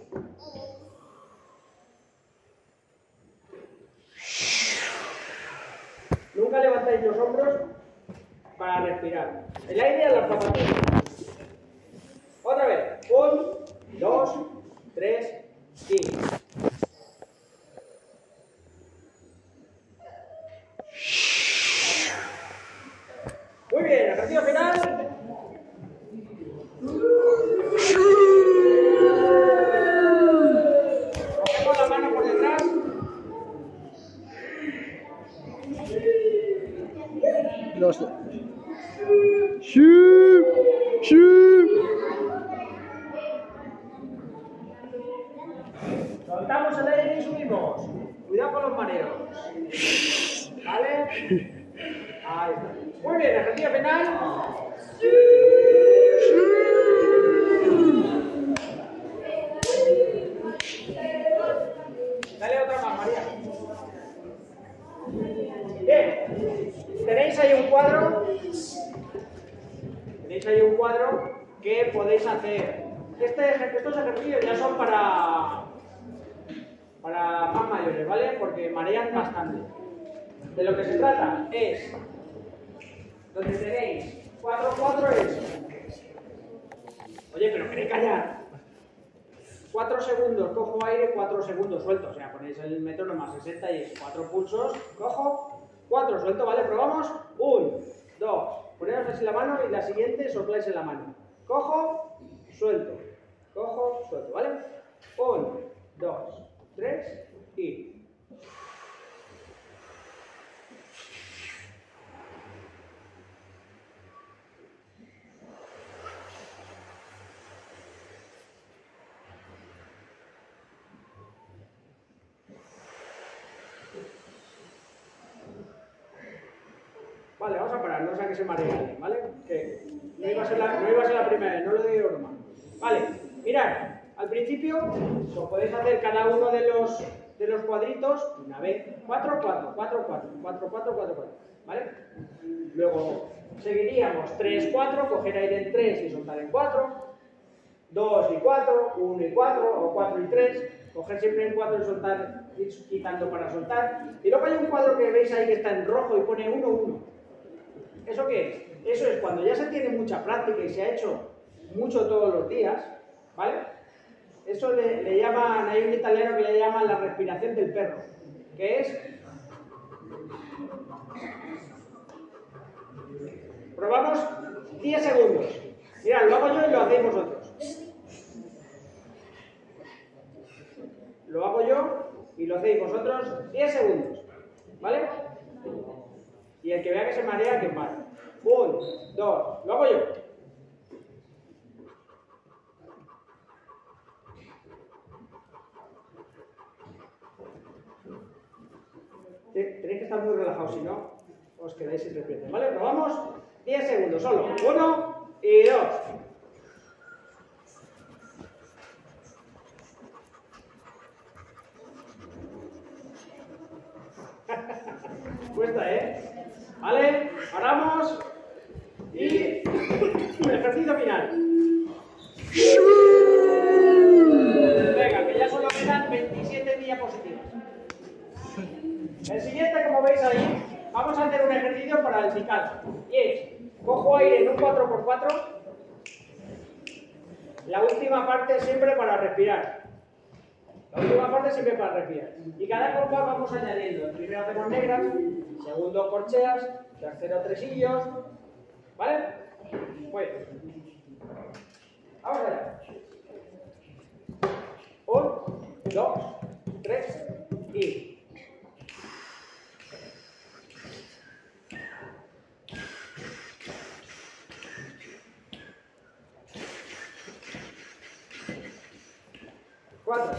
Nunca levantáis los hombros para respirar. El aire a las zapatillas. Otra vez. Un, dos, tres y. Vale, vamos a parar, no sea que se maree alguien, ¿vale? Que no iba a ser la, no iba a ser la primera vez, no lo digo broma. Vale, mirad, al principio os podéis hacer cada uno de los, de los cuadritos una vez, 4, 4, 4, 4, 4, 4, 4, 4, ¿vale? Luego seguiríamos 3, 4, coger aire en 3 y soltar en 4, 2 y 4, 1 y 4, o 4 y 3, coger siempre en 4 y soltar ir quitando para soltar. Y luego hay un cuadro que veis ahí que está en rojo y pone 1, 1. ¿Eso qué es? Eso es cuando ya se tiene mucha práctica y se ha hecho mucho todos los días, ¿vale? Eso le, llaman, hay un italiano que le llaman la respiración del perro, que es Probamos 10 segundos. Mirad, lo hago yo y lo hacéis vosotros. Lo hago yo y lo hacéis vosotros 10 segundos. ¿Vale? Y el que vea que se marea, que pare. Un, dos, lo hago yo. Te- Tenéis que estar muy relajados, si no, os quedáis sin respirar. ¿Vale? Probamos 10 segundos solo. Uno y dos. Cuesta, ¿eh? Vale, paramos. Y ejercicio final. Venga, que ya solo quedan 27 diapositivas. El siguiente, como veis ahí, vamos a hacer un ejercicio para el picado. Y es, cojo aire en un 4x4. La última parte siempre para respirar. Última parte siempre para respirar. Y cada compás vamos añadiendo. Primero hacemos negras, segundo corcheas, tercero tresillos. ¿Vale? Pues, vamos allá. Un, dos, tres y. Cuatro.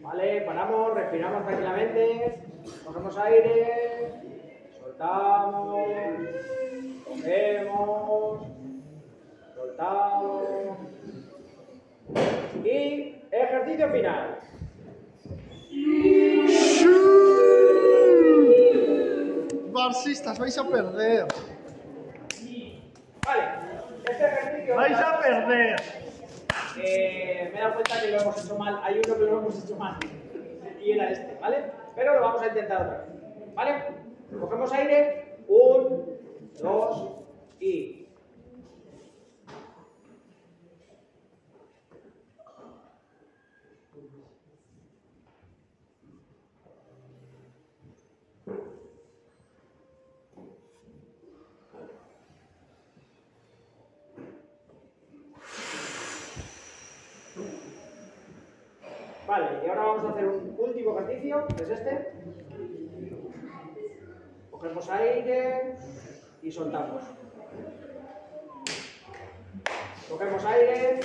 Vale, paramos, respiramos tranquilamente, cogemos aire, soltamos, cogemos, soltamos. Y ejercicio final. Barcistas, vais a perder. Vale, este ejercicio. Vais a perder. Eh, me he dado cuenta que lo hemos hecho mal. Hay hecho mal. Y era este, ¿vale? Pero lo vamos a intentar otra vez. ¿Vale? Cogemos aire. Un, dos y. Vale, y ahora vamos a hacer un último ejercicio, que es este. Cogemos aire y soltamos. Cogemos aire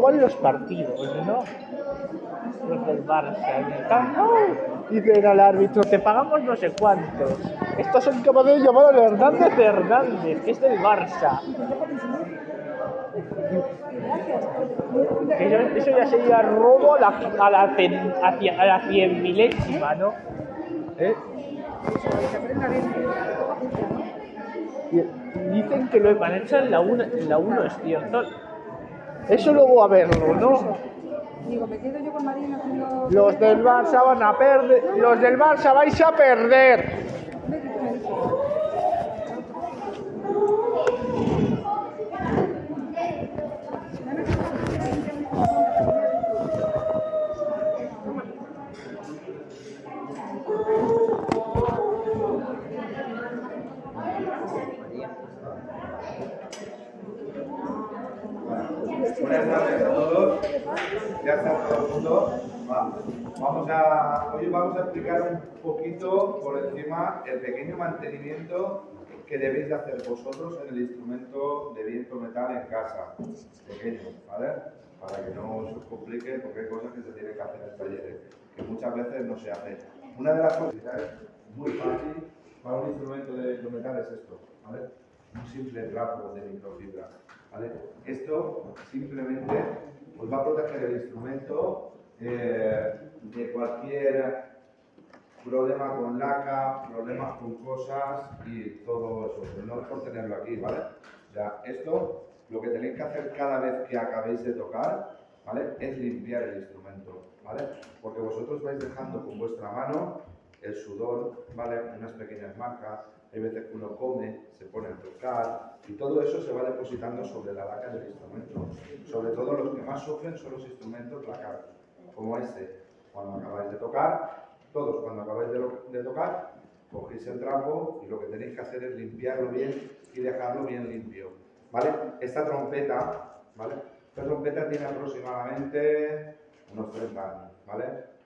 roban los partidos, ¿no? Los del Barça. en el campo, Dicen al árbitro, te pagamos no sé cuántos. Estos son capaces de llamar a Hernández Hernández, que es del Barça. Eso, ya sería robo a la, a la, a cien- a la cien milésima, ¿no? ¿Eh? Y- Dicen que lo en la 1, en la 1 es cierto. Eso luego a verlo, ¿no? Digo, me quedo yo con Marina haciendo... Los del Barça van a perder. Los del Barça vais a perder. Me dice, me dice. Buenas tardes a todos. Ya está todo el mundo. Va. Vamos a, hoy vamos a explicar un poquito por encima el pequeño mantenimiento que debéis de hacer vosotros en el instrumento de viento metal en casa. Pequeño, ¿vale? Para que no os complique porque hay cosas que se tienen que hacer en talleres, que muchas veces no se hacen. Una de las cosas muy fácil para un instrumento de viento metal es esto, ¿vale? Un simple trapo de microfibra, ¿vale? Esto simplemente os va a proteger el instrumento eh, de cualquier problema con laca, problemas con cosas y todo eso. Pero no es por tenerlo aquí, ¿vale? O sea, esto lo que tenéis que hacer cada vez que acabéis de tocar, ¿vale? Es limpiar el instrumento, ¿vale? Porque vosotros vais dejando con vuestra mano el sudor, ¿vale? Unas pequeñas marcas, hay veces que uno come, se pone a tocar y todo eso se va depositando sobre la laca del instrumento. Sobre todo los que más sufren son los instrumentos lacados, como este. Cuando acabáis de tocar, todos cuando acabáis de, lo- de tocar, cogéis el trapo y lo que tenéis que hacer es limpiarlo bien y dejarlo bien limpio. ¿Vale? Esta trompeta, ¿vale? Esta trompeta tiene aproximadamente unos 30 años, ¿vale?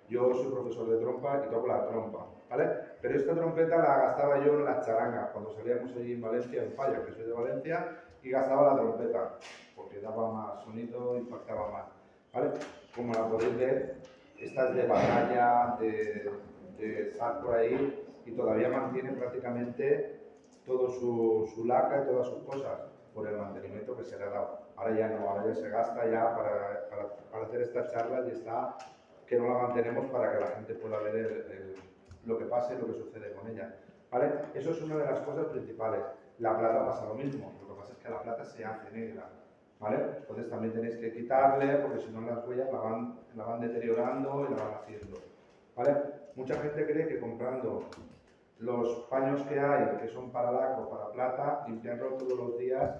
Yo soy profesor de trompa y toco la trompa, ¿vale? Pero esta trompeta la gastaba yo en las charangas, cuando salíamos allí en Valencia, en Falla, que soy de Valencia, y gastaba la trompeta, porque daba más sonido, impactaba más, ¿vale? Como la podéis ver, esta es de batalla, de, de por ahí, y todavía mantiene prácticamente todo su, su laca y todas sus cosas por el mantenimiento que se le ha dado. Ahora ya no, ahora ya se gasta ya para, para, hacer estas charlas y está que no la mantenemos para que la gente pueda ver lo que pasa y lo que sucede con ella. ¿Vale? Eso es una de las cosas principales. La plata pasa lo mismo, lo que pasa es que la plata se hace negra. ¿Vale? Entonces también tenéis que quitarle porque si no las huellas la van, la van deteriorando y la van haciendo. ¿Vale? Mucha gente cree que comprando los paños que hay, que son para laca o para plata, limpiarlo todos los días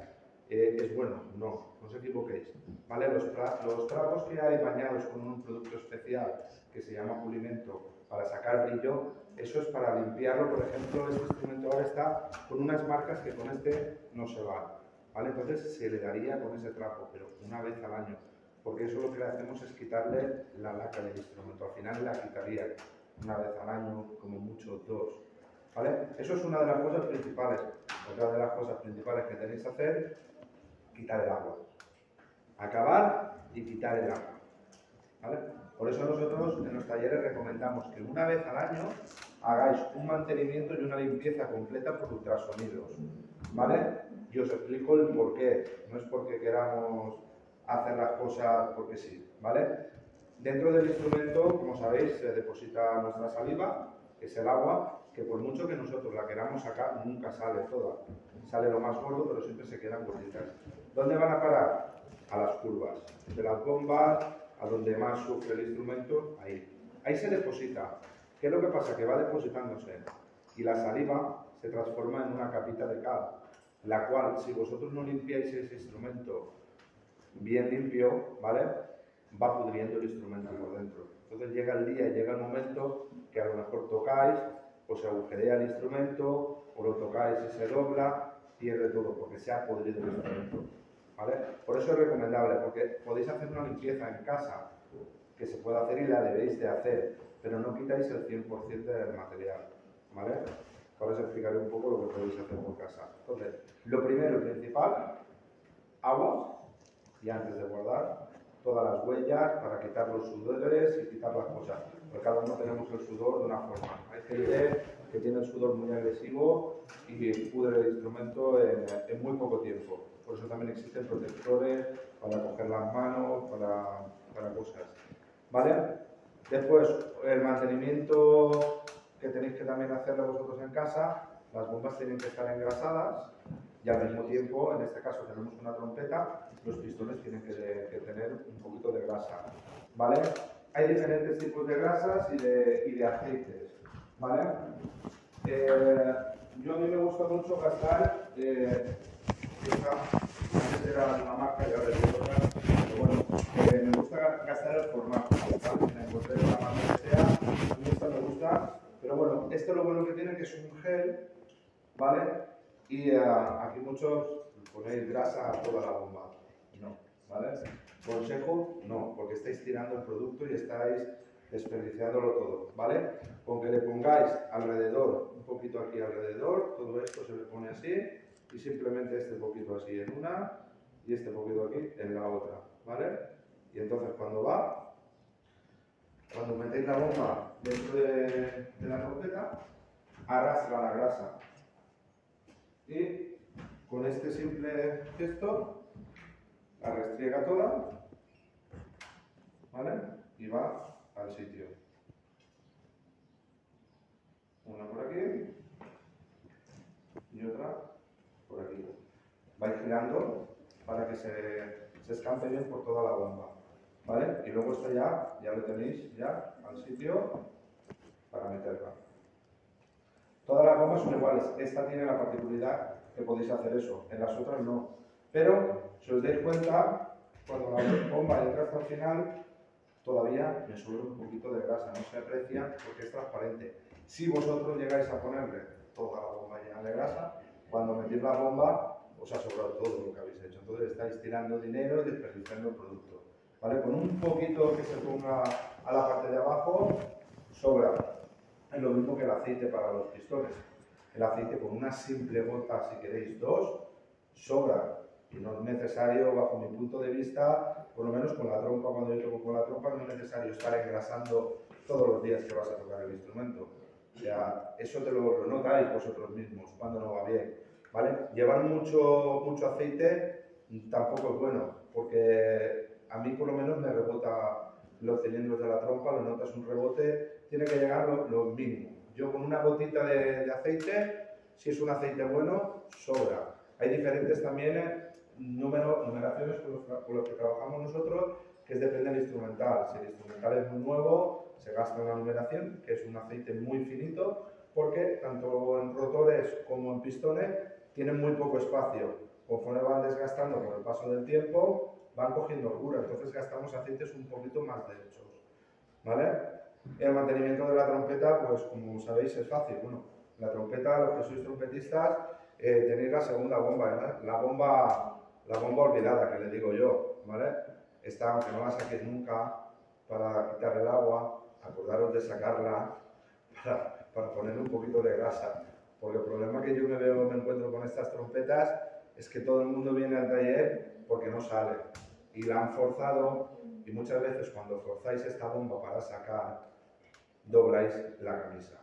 eh, es bueno. No, no os equivoquéis. ¿Vale? Los, los trapos que hay bañados con un producto especial que se llama pulimento para sacar brillo, eso es para limpiarlo. Por ejemplo, este instrumento ahora está con unas marcas que con este no se van. Entonces se le daría con ese trapo, pero una vez al año. Porque eso lo que le hacemos es quitarle la laca del instrumento. Al final la quitaría una vez al año, como mucho dos. ¿Vale? Eso es una de las cosas principales. Otra de las cosas principales que tenéis que hacer, quitar el agua. Acabar y quitar el agua. ¿Vale? Por eso nosotros en los talleres recomendamos que una vez al año hagáis un mantenimiento y una limpieza completa por ultrasonidos. ¿Vale? Y os explico el por qué. No es porque queramos hacer las cosas porque sí. ¿Vale? Dentro del instrumento, como sabéis, se deposita nuestra saliva, que es el agua, que por mucho que nosotros la queramos sacar, nunca sale toda. Sale lo más gordo, pero siempre se quedan gorditas. ¿Dónde van a parar? A las curvas. De las bombas, a donde más sufre el instrumento, ahí. Ahí se deposita. ¿Qué es lo que pasa? Que va depositándose. Y la saliva se transforma en una capita de cal, la cual, si vosotros no limpiáis ese instrumento bien limpio, ¿vale? Va pudriendo el instrumento por dentro. Entonces llega el día llega el momento que a lo mejor tocáis, o se agujerea el instrumento, o lo tocáis y se dobla, pierde todo, porque se ha podrido el instrumento. ¿Vale? Por eso es recomendable, porque podéis hacer una limpieza en casa, que se puede hacer y la debéis de hacer, pero no quitáis el 100% del material, ¿vale? Ahora os explicaré un poco lo que podéis hacer por casa. Entonces, lo primero y principal, agua, y antes de guardar, todas las huellas para quitar los sudores y quitar las cosas. Porque cada uno tenemos el sudor de una forma. Hay gente que tiene el sudor muy agresivo y pudre el instrumento en, en muy poco tiempo. Por eso también existen protectores para coger las manos, para, para cosas. ¿Vale? Después, el mantenimiento que tenéis que también hacerlo vosotros en casa, las bombas tienen que estar engrasadas y al mismo tiempo, en este caso tenemos una trompeta, los pistones tienen que, que tener un poquito de grasa, ¿vale? Hay diferentes tipos de grasas y de, y de aceites, ¿vale? Eh, yo a mí me gusta mucho gastar, eh, esta, antes era una marca y ahora es otra, pero bueno, eh, me gusta gastar el formato, ¿vale? La encontré de la marca que sea, a mí esta me gusta, pero bueno, esto lo bueno que tiene que es un gel, ¿vale? Y eh, aquí muchos ponéis grasa a toda la bomba. No, ¿vale? Consejo, no, porque estáis tirando el producto y estáis desperdiciándolo todo, ¿vale? Con que le pongáis alrededor, un poquito aquí alrededor, todo esto se le pone así y simplemente este poquito así en una y este poquito aquí en la otra, ¿vale? Y entonces cuando va, cuando metéis la bomba dentro de, la trompeta, arrastra la grasa. Y con este simple gesto la restriega toda ¿vale? y va al sitio. Una por aquí y otra por aquí. Vais girando para que se, se escampe bien por toda la bomba ¿vale? y luego esto ya, ya lo tenéis ya al sitio para meterla Todas las bombas son iguales. Esta tiene la particularidad que podéis hacer eso. En las otras no. Pero, si os dais cuenta, cuando la bomba entra hasta el final, todavía me sobra un poquito de grasa. No se aprecia porque es transparente. Si vosotros llegáis a ponerle toda la bomba llena de grasa, cuando metéis la bomba, os ha sobrado todo lo que habéis hecho. Entonces estáis tirando dinero y desperdiciando el producto. Con un poquito que se ponga a la parte de abajo, sobra. Es lo mismo que el aceite para los pistones. El aceite con una simple gota, si queréis dos, sobra. Y no es necesario, bajo mi punto de vista, por lo menos con la trompa, cuando yo toco con la trompa, no es necesario estar engrasando todos los días que vas a tocar el instrumento. O eso te lo, lo notáis vosotros mismos cuando no va bien. ¿vale? Llevar mucho, mucho aceite tampoco es bueno, porque a mí por lo menos me rebota los cilindros de la trompa, lo notas un rebote, tiene que llegar lo, lo. Yo con una gotita de, aceite, si es un aceite bueno, sobra. Hay diferentes también eh, número, numeraciones con los, los, que trabajamos nosotros, que es depende del instrumental. Si el instrumental es muy nuevo, se gasta una numeración, que es un aceite muy finito, porque tanto en rotores como en pistones tienen muy poco espacio. Conforme van desgastando con el paso del tiempo, van cogiendo holgura, entonces gastamos aceites un poquito más derechos. ¿Vale? El mantenimiento de la trompeta, pues como sabéis, es fácil. Bueno, la trompeta, los que sois trompetistas, eh, tenéis la segunda bomba, ¿verdad? la bomba, la bomba olvidada, que le digo yo, ¿vale? Esta, aunque no la saquéis nunca, para quitar el agua, acordaros de sacarla para, para ponerle un poquito de grasa. Porque el problema que yo me veo, me encuentro con estas trompetas, es que todo el mundo viene al taller porque no sale. Y la han forzado, y muchas veces cuando forzáis esta bomba para sacar, dobláis la camisa.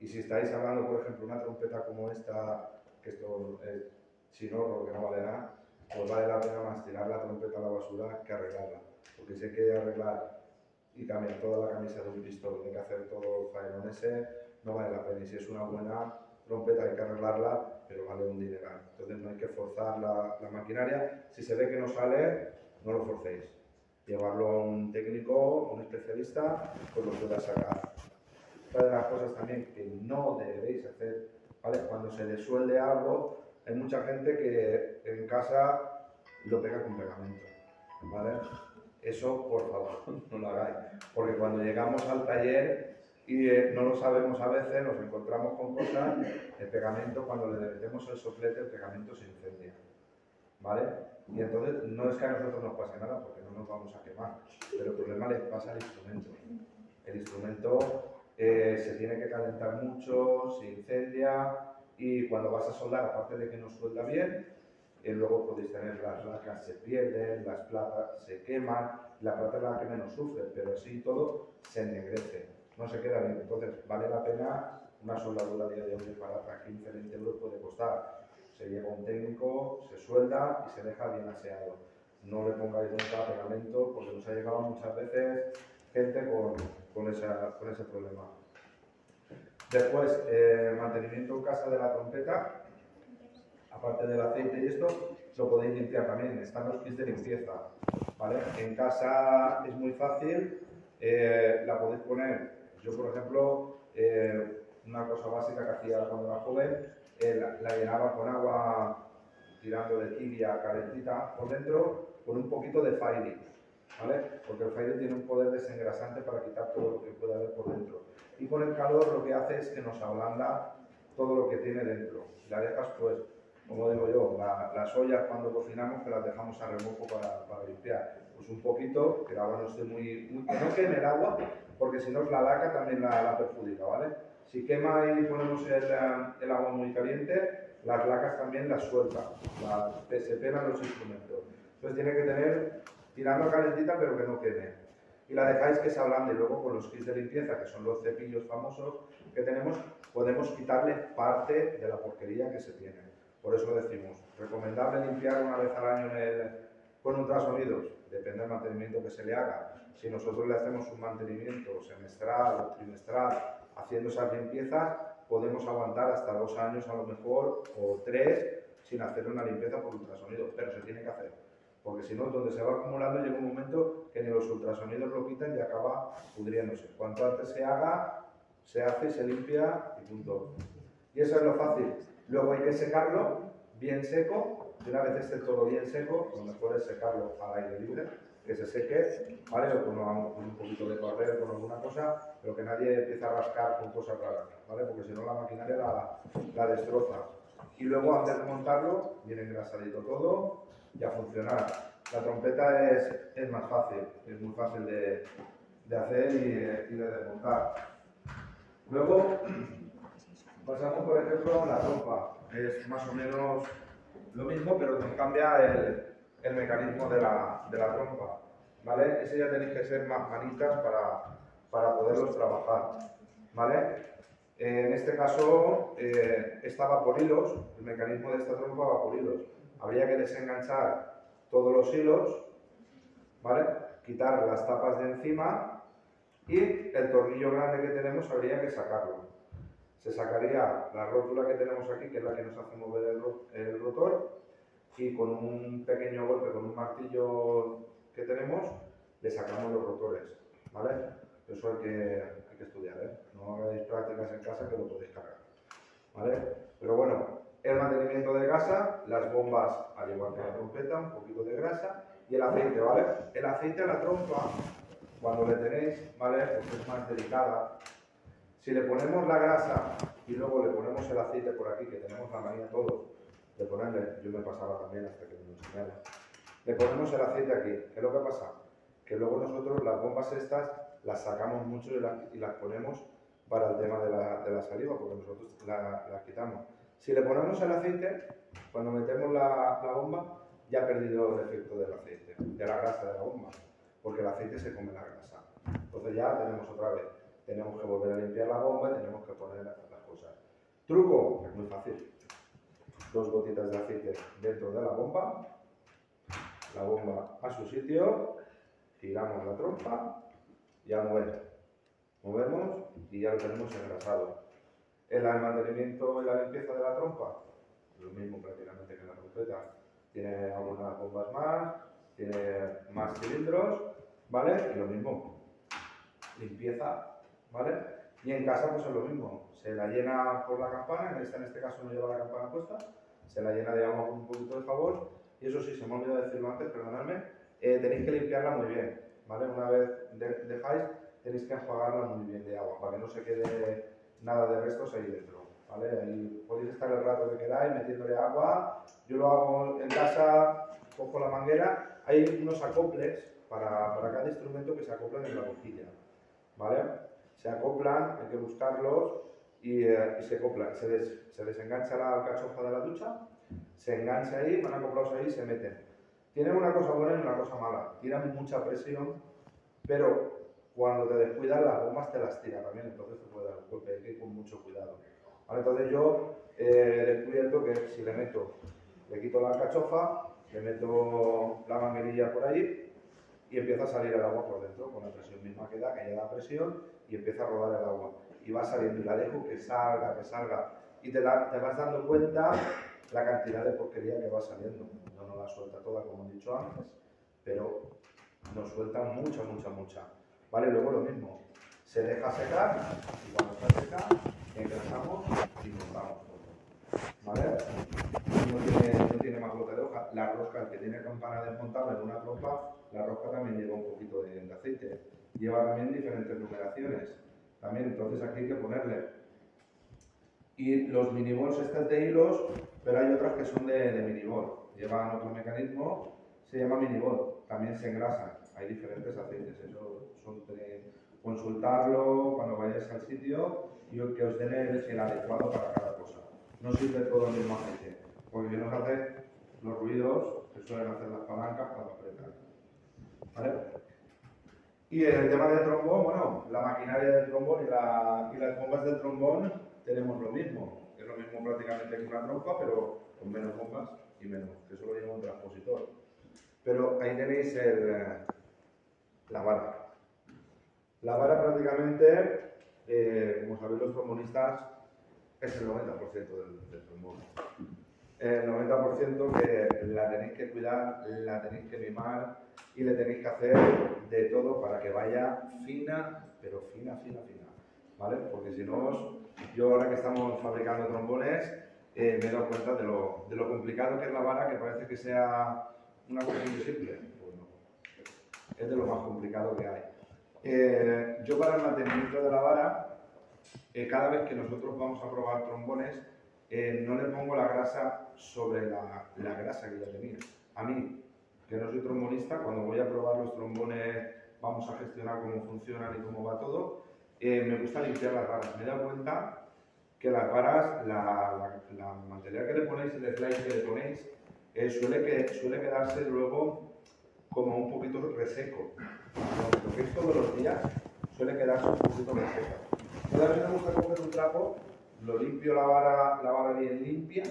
Y si estáis hablando, por ejemplo, una trompeta como esta, que esto es chino, que no vale nada, pues vale la pena más tirar la trompeta a la basura que arreglarla. Porque si hay que arreglar y cambiar toda la camisa de un pistón, hay que hacer todo el faenón ese, no vale la pena. Y si es una buena trompeta hay que arreglarla, pero vale un dineral. Entonces no hay que forzar la, la maquinaria. Si se ve que no sale, no lo forcéis. Llevarlo a un técnico, a un especialista, pues lo pueda sacar. Otra de las cosas también que no debéis hacer, ¿vale? Cuando se desuelde algo, hay mucha gente que en casa lo pega con pegamento, ¿vale? Eso, por favor, no lo hagáis. Porque cuando llegamos al taller y eh, no lo sabemos a veces, nos encontramos con cosas, el pegamento, cuando le metemos el soplete, el pegamento se incendia. ¿Vale? Y entonces no es que a nosotros nos pase nada porque no nos vamos a quemar, pero el problema le pasa al instrumento. El instrumento eh, se tiene que calentar mucho, se incendia y cuando vas a soldar, aparte de que no suelda bien, eh, luego podéis tener las lacas se pierden, las platas se queman, la plata es la que menos sufre, pero sí todo se ennegrece, no se queda bien. Entonces, vale la pena una soldadura día de hoy barata, 15, 20 euros puede costar. Se lleva un técnico, se suelda y se deja bien aseado. No le pongáis nunca pegamento porque nos ha llegado muchas veces gente con, con, esa- con ese problema. Después, eh, mantenimiento en casa de la trompeta, aparte del aceite y esto, lo podéis limpiar también. Están los kits de limpieza. ¿vale? En casa es muy fácil, eh, la podéis poner. Yo, por ejemplo, eh, una cosa básica que hacía cuando era joven, eh, la, llenaba con agua tirando de tibia calentita por dentro, con un poquito de Fairy, ¿vale? Porque el Fairy tiene un poder desengrasante para quitar todo lo que pueda haber por dentro. Y con el calor lo que hace es que nos ablanda todo lo que tiene dentro. La dejas, pues, como digo yo, la- las ollas cuando cocinamos que las dejamos a remojo para, para limpiar. Pues un poquito, que el agua no esté muy, muy- que no queme el agua, porque si no la laca también la, la perjudica, ¿vale? Si quema y ponemos el, eh, el agua muy caliente, las lacas también las suelta, las, se los instrumentos. Entonces tiene que tener, tirando calentita pero que no queme. Y la dejáis que se ablande. Luego con los kits de limpieza, que son los cepillos famosos que tenemos, podemos quitarle parte de la porquería que se tiene. Por eso decimos, recomendable limpiar una vez al año en el- con ultrasonidos, depende del mantenimiento que se le haga. Si nosotros le hacemos un mantenimiento semestral o trimestral haciendo esas limpiezas, podemos aguantar hasta dos años a lo mejor o tres sin hacer una limpieza por ultrasonido, pero se tiene que hacer. Porque si no, donde se va acumulando llega un momento que ni los ultrasonidos lo quitan y acaba pudriéndose. Cuanto antes se haga, se hace, se limpia y punto. Y eso es lo fácil. Luego hay que secarlo bien seco. Y una vez esté todo bien seco, lo mejor es secarlo al aire libre, que se seque, ¿vale? O con, un- poquito de correr, con alguna cosa, pero que nadie empiece a rascar con cosas raras, ¿vale? Porque si no la maquinaria la, la destroza. Y luego antes de montarlo, viene engrasadito todo y a funcionar. La trompeta es, es más fácil, es muy fácil de, de hacer y, y de desmontar. Luego pasamos, por ejemplo, a la trompa. Es más o menos lo mismo, pero nos cambia el, el mecanismo de la, de la trompa. ¿Vale? Ese ya tenéis que ser más manitas para, para poderlos trabajar. ¿Vale? En este caso, eh, esta va por hilos, el mecanismo de esta trompa va por hilos. Habría que desenganchar todos los hilos, ¿vale? Quitar las tapas de encima y el tornillo grande que tenemos habría que sacarlo. Se sacaría la rótula que tenemos aquí, que es la que nos hace mover el, el rotor, y con un pequeño golpe, con un martillo que tenemos, le sacamos los rotores, ¿vale? Eso hay que, hay que estudiar, ¿eh? No hagáis prácticas en casa que lo podéis cargar, ¿vale? Pero bueno, el mantenimiento de casa, las bombas, al igual que la trompeta, un poquito de grasa, y el aceite, ¿vale? El aceite a la trompa, cuando le tenéis, ¿vale? Porque es más delicada, si le ponemos la grasa y luego le ponemos el aceite por aquí, que tenemos la manía todos de ponerle, yo me pasaba también hasta que me enseñaron, le ponemos el aceite aquí. ¿Qué es lo que pasa? Que luego nosotros las bombas estas las sacamos mucho y las, ponemos para el tema de la, de la saliva, porque nosotros la- las quitamos. Si le ponemos el aceite, cuando metemos la, la bomba, ya ha perdido el efecto del aceite, de la grasa de la bomba, porque el aceite se come la grasa. Entonces ya tenemos otra vez, tenemos que volver a limpiar la bomba y tenemos que poner las cosas. Truco, es muy fácil. Dos gotitas de aceite dentro de la bomba, la bomba a su sitio, tiramos la trompa y a mover. Movemos y ya lo tenemos engrasado. El mantenimiento y la limpieza de la trompa, lo mismo prácticamente que la trompeta. Tiene algunas bombas más, tiene más cilindros, ¿vale? Y lo mismo, limpieza, ¿vale? Y en casa pues es lo mismo, se la llena por la campana, en en este caso no lleva la campana puesta, se la llena de agua con un poquito de jabón y eso sí, se me ha olvidado decirlo antes, perdonadme, eh, tenéis que limpiarla muy bien, ¿vale? Una vez de- dejáis, tenéis que enjuagarla muy bien de agua para que no se quede nada de restos ahí dentro. ¿vale? Ahí podéis estar el rato que queráis metiéndole agua. Yo lo hago en casa, cojo la manguera. Hay unos acoples para, para cada instrumento que se acoplan en la boquilla, ¿vale? Se acoplan, hay que buscarlos y, eh, y se acoplan. Se, des- se desengancha la alcachofa de la ducha, se engancha ahí, van acoplados ahí y se meten. Tienen una cosa buena y una cosa mala. Tiran mucha presión, pero cuando te descuidas las bombas te las tira también, entonces te puede dar un golpe, hay que ir con mucho cuidado. ¿Vale? Entonces yo eh, he descubierto que si le meto, le quito la alcachofa, le meto la manguerilla por ahí y empieza a salir el agua por dentro, con la presión misma que da, que ya da presión y empieza a rodar el agua. Y va saliendo y la dejo que salga, que salga. Y te, te vas dando cuenta la cantidad de porquería que va saliendo. No nos la suelta toda, como he dicho antes, pero nos suelta mucha, mucha, mucha. ¿Vale? Luego lo mismo, se deja secar y cuando está seca, engrasamos y montamos todo. ¿Vale? No tiene, no tiene más gota de hoja. La rosca, el que tiene campana desmontable en una trompa, la rosca también lleva un poquito de, de aceite. Lleva también diferentes numeraciones. También, entonces aquí hay que ponerle. Y los minibols estos de hilos, pero hay otras que son de, de minibol. Llevan otro mecanismo, se llama minibol. También se engrasan. Hay diferentes aceites. Eso son consultarlo cuando vayáis al sitio y que os den el, el adecuado para cada cosa. No sirve todo el mismo aceite, porque nos hace los ruidos que suelen hacer las palancas cuando apretan. ¿Vale? Y en el tema del trombón, bueno, la maquinaria del trombón y, la- y las bombas del trombón tenemos lo mismo. Es lo mismo prácticamente que una trompa, pero con menos bombas y menos, que eso lo lleva un transpositor. Pero ahí tenéis el, eh, la vara. La vara prácticamente, eh, como sabéis los trombonistas, es el 90% del, del trombón. El 90% que la tenéis que cuidar, la tenéis que mimar y le tenéis que hacer de todo para que vaya fina, pero fina, fina, fina. ¿Vale? Porque si no, yo ahora que estamos fabricando trombones, eh, me he dado cuenta de lo, de lo complicado que es la vara, que parece que sea una cosa muy simple. Pues no. Es de lo más complicado que hay. Eh, yo para el mantenimiento de la vara, eh, cada vez que nosotros vamos a probar trombones, no le pongo la grasa sobre la, la grasa que ya tenía. A mí, que no soy trombonista, cuando voy a probar los trombones, vamos a gestionar cómo funcionan y cómo va todo, eh, me gusta limpiar las varas. Me he dado cuenta que las varas, la, la- la material que le ponéis, el slide que le ponéis, eh, suele, que, suele quedarse luego como un poquito reseco. Lo que es todos los días, suele quedarse un poquito reseca. Entonces a mí me gusta coger un trapo, lo limpio la vara, la vara bien limpia,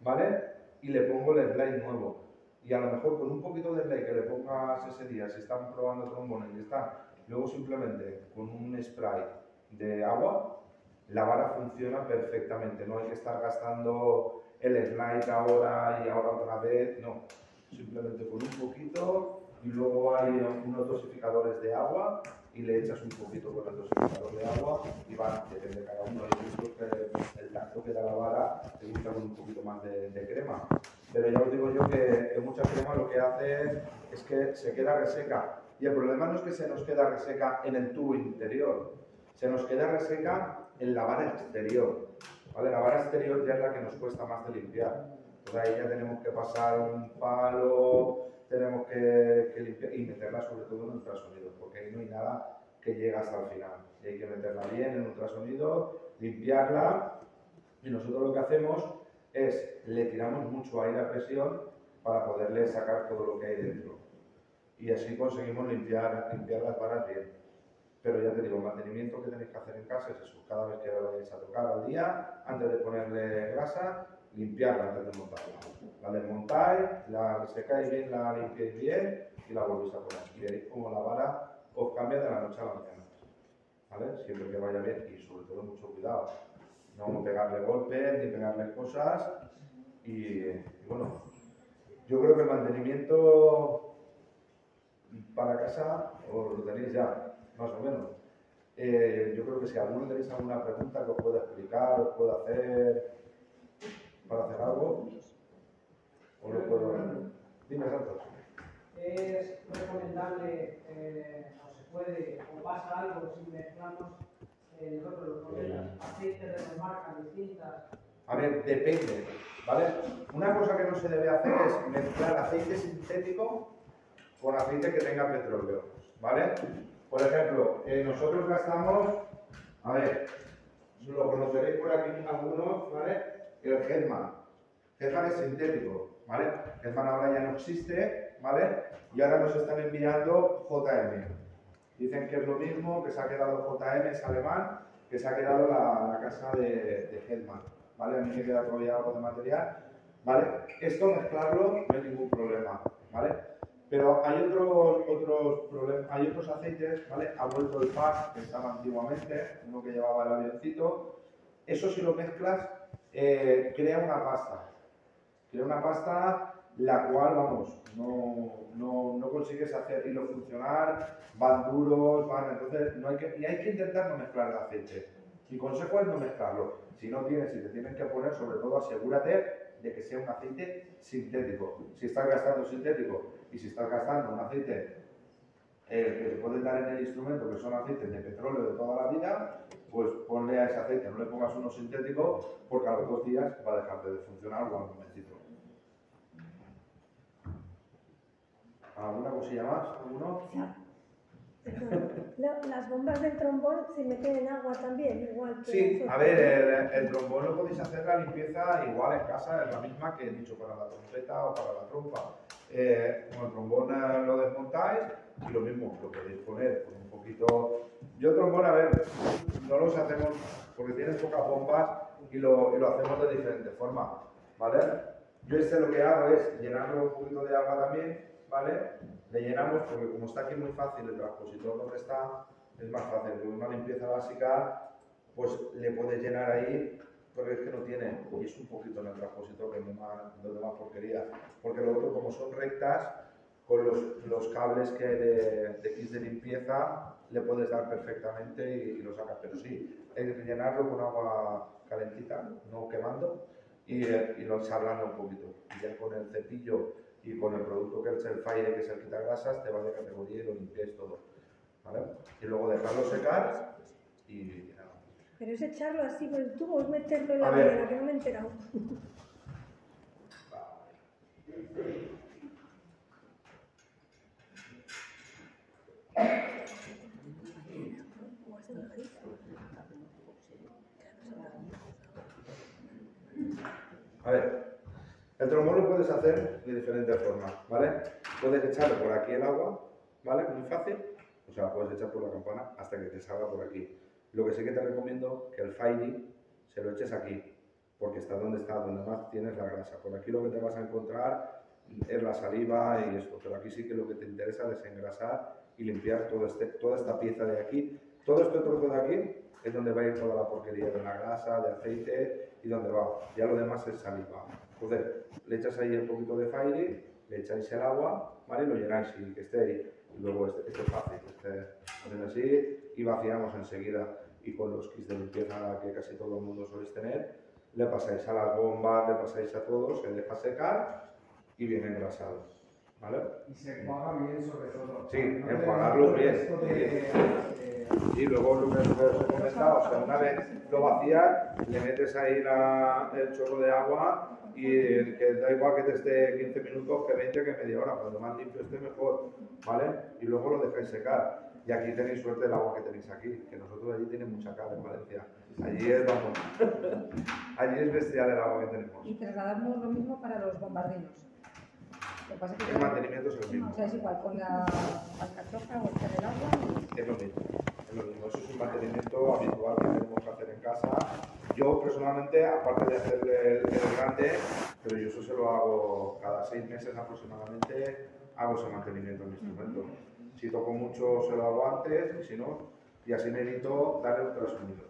¿vale? Y le pongo el slide nuevo. Y a lo mejor con un poquito de slide que le pongas ese día, si están probando trombones y está, luego simplemente con un spray de agua, la vara funciona perfectamente. No hay que estar gastando el slide ahora y ahora otra vez, no. Simplemente con un poquito y luego hay unos dosificadores de agua y le echas un poquito con el dosificador de agua y va, depende de cada uno. Hay gustos que el tacto que da la vara te gusta con un poquito más de, de crema. Pero ya os digo yo que, que mucha crema lo que hace es que se queda reseca. Y el problema no es que se nos queda reseca en el tubo interior, se nos queda reseca en la vara exterior. ¿vale? La vara exterior ya es la que nos cuesta más de limpiar. Pues ahí ya tenemos que pasar un palo, tenemos que, que limpiar y meterla sobre todo en ultrasonido, porque ahí no hay nada que llegue hasta el final. Y hay que meterla bien en ultrasonido, limpiarla y nosotros lo que hacemos es le tiramos mucho aire a presión para poderle sacar todo lo que hay dentro. Y así conseguimos limpiar, limpiar las varas bien. Pero ya te digo, el mantenimiento que tenéis que hacer en casa es eso. Cada vez que la vayáis a tocar al día, antes de ponerle grasa, limpiarla antes de montarla. La desmontáis, la secáis bien, la limpiáis bien y la volvéis a poner. Y veréis cómo la vara os cambia de la noche a la mañana. ¿Vale? Siempre que vaya bien y sobre todo mucho cuidado. No pegarle golpes ni pegarle cosas. Y, y bueno, yo creo que el mantenimiento para casa os lo tenéis ya, más o menos. Eh, yo creo que si alguno tenéis alguna pregunta que os pueda explicar, os pueda hacer para hacer algo, os lo puedo. Dime, Santos. Es recomendable, eh, o se puede, o pasa algo si mezclamos nosotros los modelos aceites de marcas distintas. A ver, depende, ¿vale? Una cosa que no se debe hacer es mezclar aceite sintético con aceite que tenga petróleo, ¿vale? Por ejemplo, eh, nosotros gastamos, a ver, lo conoceréis por aquí algunos, ¿vale? El Hedman. Hedman es sintético, ¿vale? Hedman ahora ya no existe, ¿vale? Y ahora nos están enviando JM. Dicen que es lo mismo, que se ha quedado JM, es alemán, que se ha quedado la, la casa de, de ¿vale? A mí me queda todavía algo de material, ¿vale? Esto mezclarlo no hay ningún problema, ¿vale? Pero hay otros, otros problemas, hay otros aceites, ¿vale? Ha vuelto el PAC, que estaba antiguamente, uno que llevaba el avioncito. Eso si lo mezclas, eh, crea una pasta. Crea una pasta la cual, vamos, no, no, no consigues hacer hilo funcionar, van duros, van, entonces no hay que, y hay que intentar no mezclar el aceite. Mi consejo es no mezclarlo. Si no tienes, si te tienes que poner, sobre todo asegúrate de que sea un aceite sintético. Si estás gastando sintético y si estás gastando un aceite eh, que te puedes dar en el instrumento, que son aceites de petróleo de toda la vida, pues ponle a ese aceite, no le pongas uno sintético, porque a los dos días va a dejar de funcionar o al momentito. ¿Alguna cosilla más? ¿Alguno? Lo- Las bombas del trombón se meten en agua también, igual que Sí, a ver, el, el trombón lo podéis hacer la limpieza igual en casa, es la misma que he dicho para la trompeta o para la trompa. Eh, con el trombón eh, lo desmontáis y lo mismo, lo podéis poner con un poquito... Yo trombón, a ver, no los hacemos porque tienes pocas bombas y lo, y lo hacemos de diferente forma, ¿vale? Yo este lo que hago es llenarlo un poquito de agua también, ¿vale? Le llenamos porque como está aquí muy fácil el transpositor donde está, es más fácil. Con una limpieza básica, pues le puedes llenar ahí, porque es que no tiene, y es un poquito en el transpositor que es más, más porquería. Porque lo otro, como son rectas, con los, los cables que de, de kits de limpieza, le puedes dar perfectamente y, y lo sacas. Pero sí, que llenarlo con agua calentita, no quemando, y, eh, y lo charlando un poquito. Y ya con el cepillo y con el producto que es el Fire, que es el quitagrasas, te va de categoría y lo limpiáis todo. ¿vale? Y luego dejarlo secar y nada. Pero es echarlo así por el tubo, es meterlo en la A ver. bañera, que no me he enterado. A ver, el trombón lo puedes hacer de diferentes formas, ¿vale? Puedes echarle por aquí el agua, ¿vale? Muy fácil. O sea, puedes echar por la campana hasta que te salga por aquí. Lo que sí que te recomiendo que el Fairy se lo eches aquí, porque está donde está, donde más tienes la grasa. Por aquí lo que te vas a encontrar es la saliva y esto, pero aquí sí que lo que te interesa es desengrasar y limpiar este, toda esta pieza de aquí. Todo este trozo de aquí es donde va a ir toda la porquería de la grasa, de aceite y donde va. Ya lo demás es saliva. Entonces, le echas ahí un poquito de Fairy, le echáis el agua, ¿vale? Y lo llenáis y que esté ahí. Y luego este, este es fácil, este, así y vaciamos enseguida. Y con los kits de limpieza que casi todo el mundo soléis tener, le pasáis a las bombas, le pasáis a todos, se deja secar y viene engrasado. ¿Vale? Y se enjuaga bien sobre todo. Sí, No enjuagarlo bien. de- de- Y luego lo que os he comentado, o sea, una vez lo vacías, le metes ahí la- el chorro de agua y que da igual que te esté 15 minutos, que 20, que media hora, cuanto más limpio esté mejor, ¿vale? Y luego lo dejáis secar. Y aquí tenéis suerte del agua que tenéis aquí, que nosotros allí tenemos mucha cal en Valencia. Allí es, vamos, allí es bestial el agua que tenemos. Y trasladamos lo mismo para los bombardinos. Lo que pasa es que El mantenimiento es el mismo. o sea, es igual, con la alcachofa o echar el agua. Es lo mismo, es lo mismo. Eso es un mantenimiento habitual que tenemos que hacer en casa. Yo personalmente, aparte de hacerle el, el grande, pero yo eso se lo hago cada seis meses aproximadamente, hago ese mantenimiento del instrumento. Si toco mucho se lo hago antes, y si no, y así me evito darle ultrasonidos,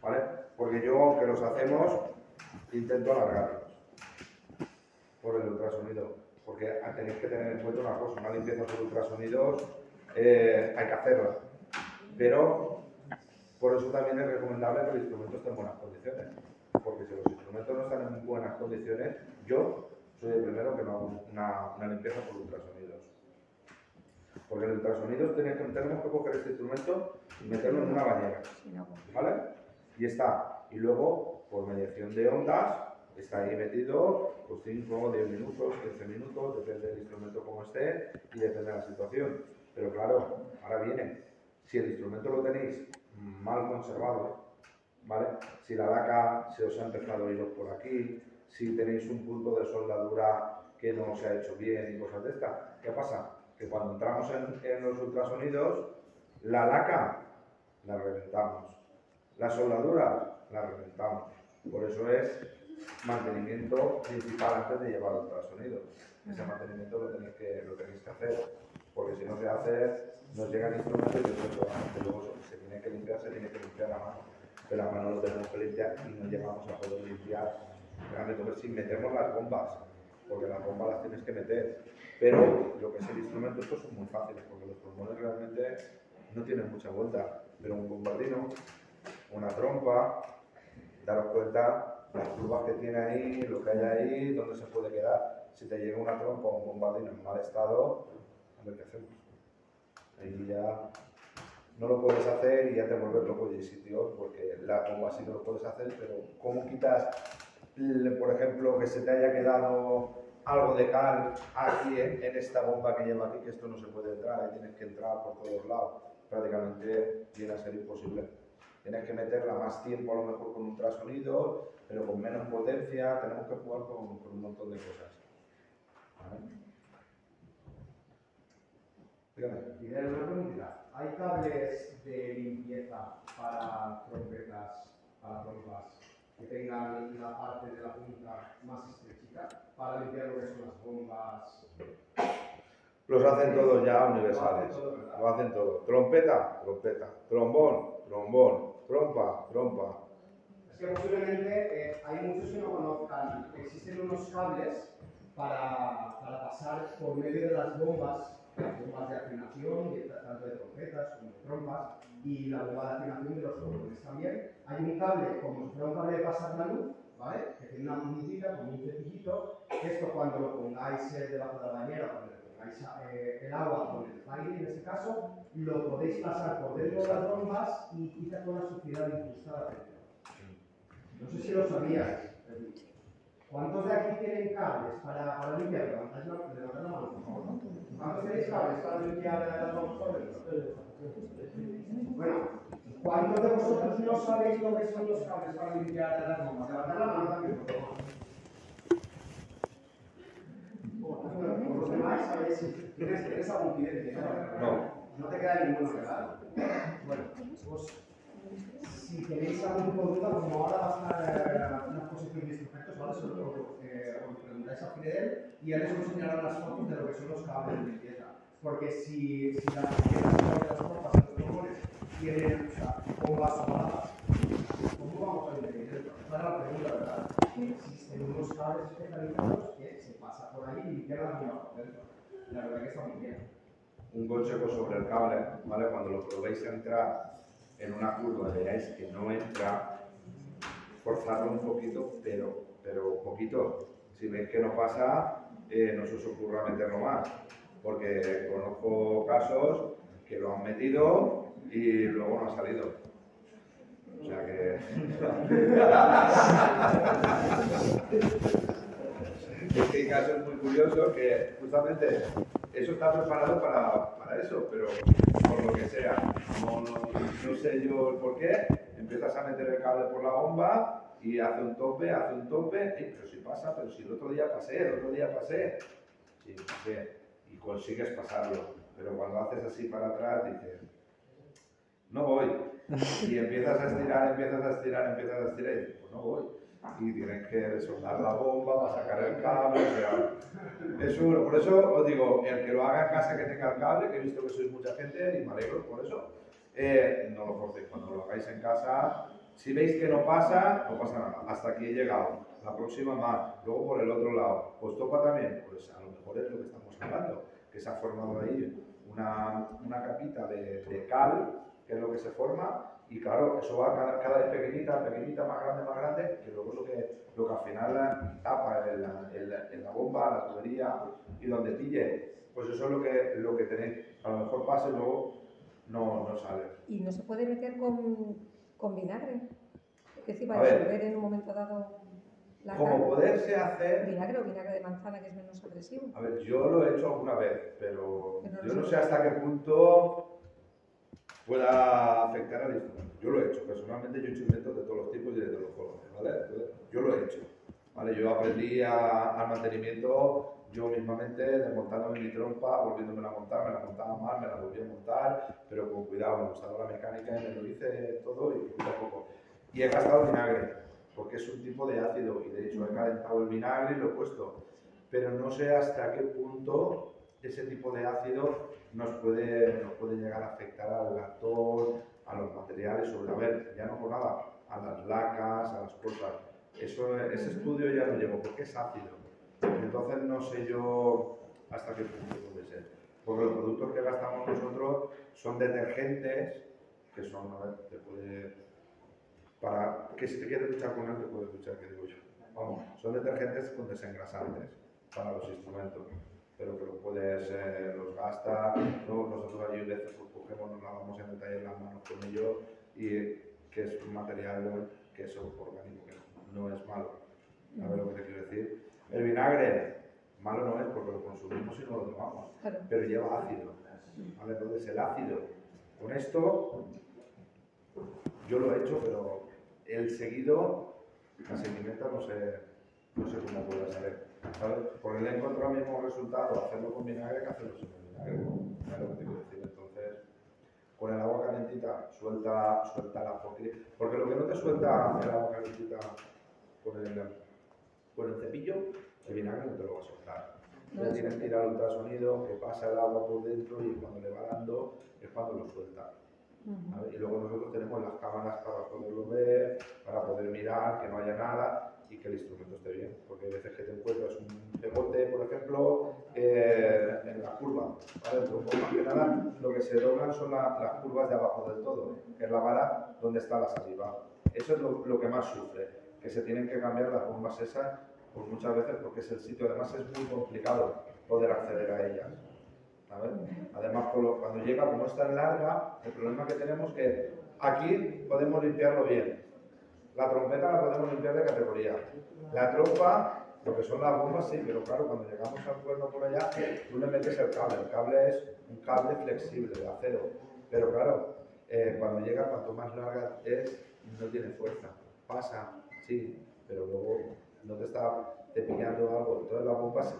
¿vale? Porque yo, aunque los hacemos, intento alargarlos por el ultrasonido. Porque tenéis que tener en cuenta una cosa, una limpieza por ultrasonidos eh, hay que hacerla. Pero por eso también es recomendable que el instrumento esté en buenas condiciones. Porque si los instrumentos no están en buenas condiciones, yo soy el primero que no hago una, una limpieza por ultrasonidos. Porque el ultrasonidos tenemos que, coger este instrumento y meterlo en una bañera. ¿Vale? y está. Y luego, por mediación de ondas, está ahí metido pues 5, 10 minutos, 15 minutos, depende del instrumento como esté y depende de la situación. Pero claro, ahora viene, si el instrumento lo tenéis mal conservado, ¿vale? Si la laca se os ha empezado a ir por aquí, si tenéis un punto de soldadura que no se ha hecho bien y cosas de estas, ¿qué pasa? Que cuando entramos en, en los ultrasonidos, la laca la reventamos, las soldaduras la reventamos. Por eso es mantenimiento principal antes de llevar ultrasonido. Ese mantenimiento lo tenéis que, lo tenéis que hacer, porque si no se hace, nos llega el instrumento y luego se tiene que limpiar, se tiene que limpiar la mano. Pero la mano lo tenemos que limpiar y no llegamos a poder limpiar realmente sin meternos las bombas, porque las bombas las tienes que meter. Pero lo que es el instrumento, estos son muy fáciles, porque los pulmones realmente no tienen mucha vuelta. Pero un bombardino, una trompa, daros cuenta las curvas que tiene ahí, lo que hay ahí, dónde se puede quedar. Si te llega una trompa o un bombardino en mal estado, a ver qué hacemos. Ahí ya no lo puedes hacer y ya te vuelves loco de sitio, porque la bomba sí que lo puedes hacer, pero ¿cómo quitas, por ejemplo, que se te haya quedado algo de cal aquí en, esta bomba que lleva aquí, que esto no se puede entrar, ahí tienes que entrar por todos lados? Prácticamente viene a ser imposible. Tienes que meterla más tiempo, a lo mejor con ultrasonido, pero con menos potencia. Tenemos que jugar con, con un montón de cosas. Dígame. Una preguntita. ¿Hay cables de limpieza para trompetas, para trompas, que tengan la parte de la punta más estrechita para limpiar lo que son las bombas? Los hacen todos ya universales. Lo hacen todo, ¿verdad? Lo hacen todo. Trompeta, trompeta. Trombón, trombón. Trompa, trompa. Es que posiblemente eh, hay muchos que no conozcan. Existen unos cables para, para pasar por medio de las bombas, bombas de afinación, tanto de trompetas como de trompas, y la bomba de afinación de los trombones también. Hay un cable, como si fuera un cable de pasar la luz, ¿vale? Que tiene una puntita, como un cepillito. Esto cuando lo pongáis eh, debajo de la bañera, cuando le pongáis eh, el agua con el aire en este caso, lo podéis pasar por dentro de las bombas y quita toda la suciedad incrustada dentro. No sé si lo sabíais. ¿Cuántos de aquí tienen cables para, para limpiar? Levantad la mano, por favor. ¿Cuántos tenéis cables para limpiar las bombas por dentro? Bueno, ¿cuántos de vosotros no sabéis lo que son los cables para limpiar las bombas? La mano también, por favor. Bueno, por los demás, sabéis si tienes, tienes algún cliente. No. No te queda ninguno, ¿verdad? Bueno, pues si tenéis algún duda, como ahora va a eh, una exposición de instrumentos, ¿vale? Solo Fidel y él les os enseñará las fotos de lo que son los cables de limpieza. Porque si, si las limpiezas de las pompas y los pulmones tienen o sea, bombas separadas, ¿cómo vamos a limpiar? Esa es la pregunta, ¿verdad? Existen unos cables especializados que se pasa por ahí y limpian las bombas por dentro. La verdad que está muy bien. Un consejo sobre el cable, ¿vale? Cuando lo probéis a entrar en una curva veáis que no entra, forzarlo un poquito, pero, pero poquito. Si veis que no pasa, eh, no se os ocurra meterlo más, porque conozco casos que lo han metido y luego no ha salido. O sea que... Este caso es muy curioso que justamente eso está preparado para, para eso, pero por lo que sea, no, no, no sé yo el por qué, empiezas a meter el cable por la bomba y hace un tope, hace un tope, "Ey, pero si pasa, pero si el otro día pasé, el otro día pasé, sí, pasé, y consigues pasarlo, pero cuando haces así para atrás dices, no voy, y empiezas a estirar, empiezas a estirar, empiezas a estirar, y dices, pues no voy. Y tienes que soldar la bomba para sacar el cable, o sea, es un- por eso os digo, el que lo haga en casa que tenga el cable, que he visto que sois mucha gente y me alegro por eso, eh, no lo forcéis. Cuando lo hagáis en casa, si veis que no pasa, no pasa nada. Hasta aquí he llegado. La próxima más. Luego por el otro lado. ¿Os topa también? Pues a lo mejor es lo que estamos hablando, que se ha formado ahí una, una capita de, de cal, que es lo que se forma, y claro, eso va cada, cada vez pequeñita, pequeñita, más grande, más grande, que luego es lo que, lo que al final tapa en la, en la- en la bomba, la tubería y donde pille. Pues eso es lo que, lo que tenéis. A lo mejor pasa y luego no, no sale. Y no se puede meter con, con vinagre. Que si va A a ver. disolver en un momento dado la Como carne. poderse hacer Vinagre o vinagre de manzana, que es menos agresivo. A ver, yo lo he hecho alguna vez, pero Pero no yo no sé. hasta qué punto pueda afectar al instrumento. Yo lo he hecho, personalmente yo he hecho inventos de todos los tipos y de todos los colores, ¿vale? Yo lo he hecho, ¿vale? Yo aprendí al mantenimiento yo mismamente, desmontándome mi trompa, volviéndome a montar, me la montaba mal, me la volví a montar, pero con cuidado, me gustaba la mecánica y me lo hice todo y poco a poco. Y he gastado vinagre, porque es un tipo de ácido y de hecho he calentado el vinagre y lo he puesto pero no sé hasta qué punto ese tipo de ácido nos puede, nos puede llegar a afectar al latón, a los materiales, sobre, a ver, ya no por nada, a las lacas, a las cosas. Eso, ese estudio ya no llegó, porque es ácido. Entonces no sé yo hasta qué punto puede ser. Porque los productos que gastamos nosotros son detergentes, que son, a ver, te puede, para que si te quieres luchar con él, te puedes luchar, que digo yo. Vamos, son detergentes con desengrasantes para los instrumentos, pero que los puedes, eh, los gastas, luego nosotros allí veces pues, cogemos, nos lavamos en el taller las manos con ellos y que es un material que es orgánico, que no es malo. ¿Sabes lo que te quiero decir? El vinagre, malo no es porque lo consumimos y no lo tomamos, Claro. pero lleva ácido. ¿vale? Entonces el ácido, con esto, yo lo he hecho, pero el seguido, la seguimiento no sé, no sé cómo puede ser. ¿sabes? Porque le he encontrado el mismo resultado hacerlo con vinagre que hacerlo sin vinagre. ¿Sabes lo que te quiero decir? Entonces, con el agua calentita suelta, suelta la porquería. Porque lo que no te suelta el agua calentita con el, con el cepillo, el vinagre no te lo va a soltar. No Ya tienes que ir al ultrasonido, que pasa el agua por dentro y cuando le va dando es cuando lo suelta. Y luego nosotros tenemos las cámaras para poderlo ver, para poder mirar, que no haya nada y que el instrumento esté bien. Porque hay veces que te encuentras un pegote, por ejemplo, eh, en la curva. ¿vale? Trompo, más que nada, lo que se doblan son la- las curvas de abajo del todo, que es la vara donde está la saliva. Eso es lo, lo que más sufre, que se tienen que cambiar las bombas esas pues muchas veces porque es el sitio, además es muy complicado poder acceder a ellas. ¿sabes? Además, cuando llega, como es tan larga, el problema que tenemos es que aquí podemos limpiarlo bien. La trompeta la podemos limpiar de categoría. La trompa, lo que son las bombas, sí, pero claro, cuando llegamos al cuerno por allá, tú le metes el cable. El cable es un cable flexible de acero. Pero claro, eh, cuando llega, cuanto más larga es, no tiene fuerza. Pasa, sí, pero luego no te está cepillando algo. Entonces las bombas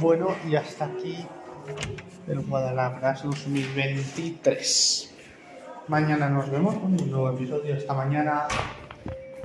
Bueno, y hasta aquí el Guadalajara 2023. Mañana nos vemos con un nuevo episodio. Esta mañana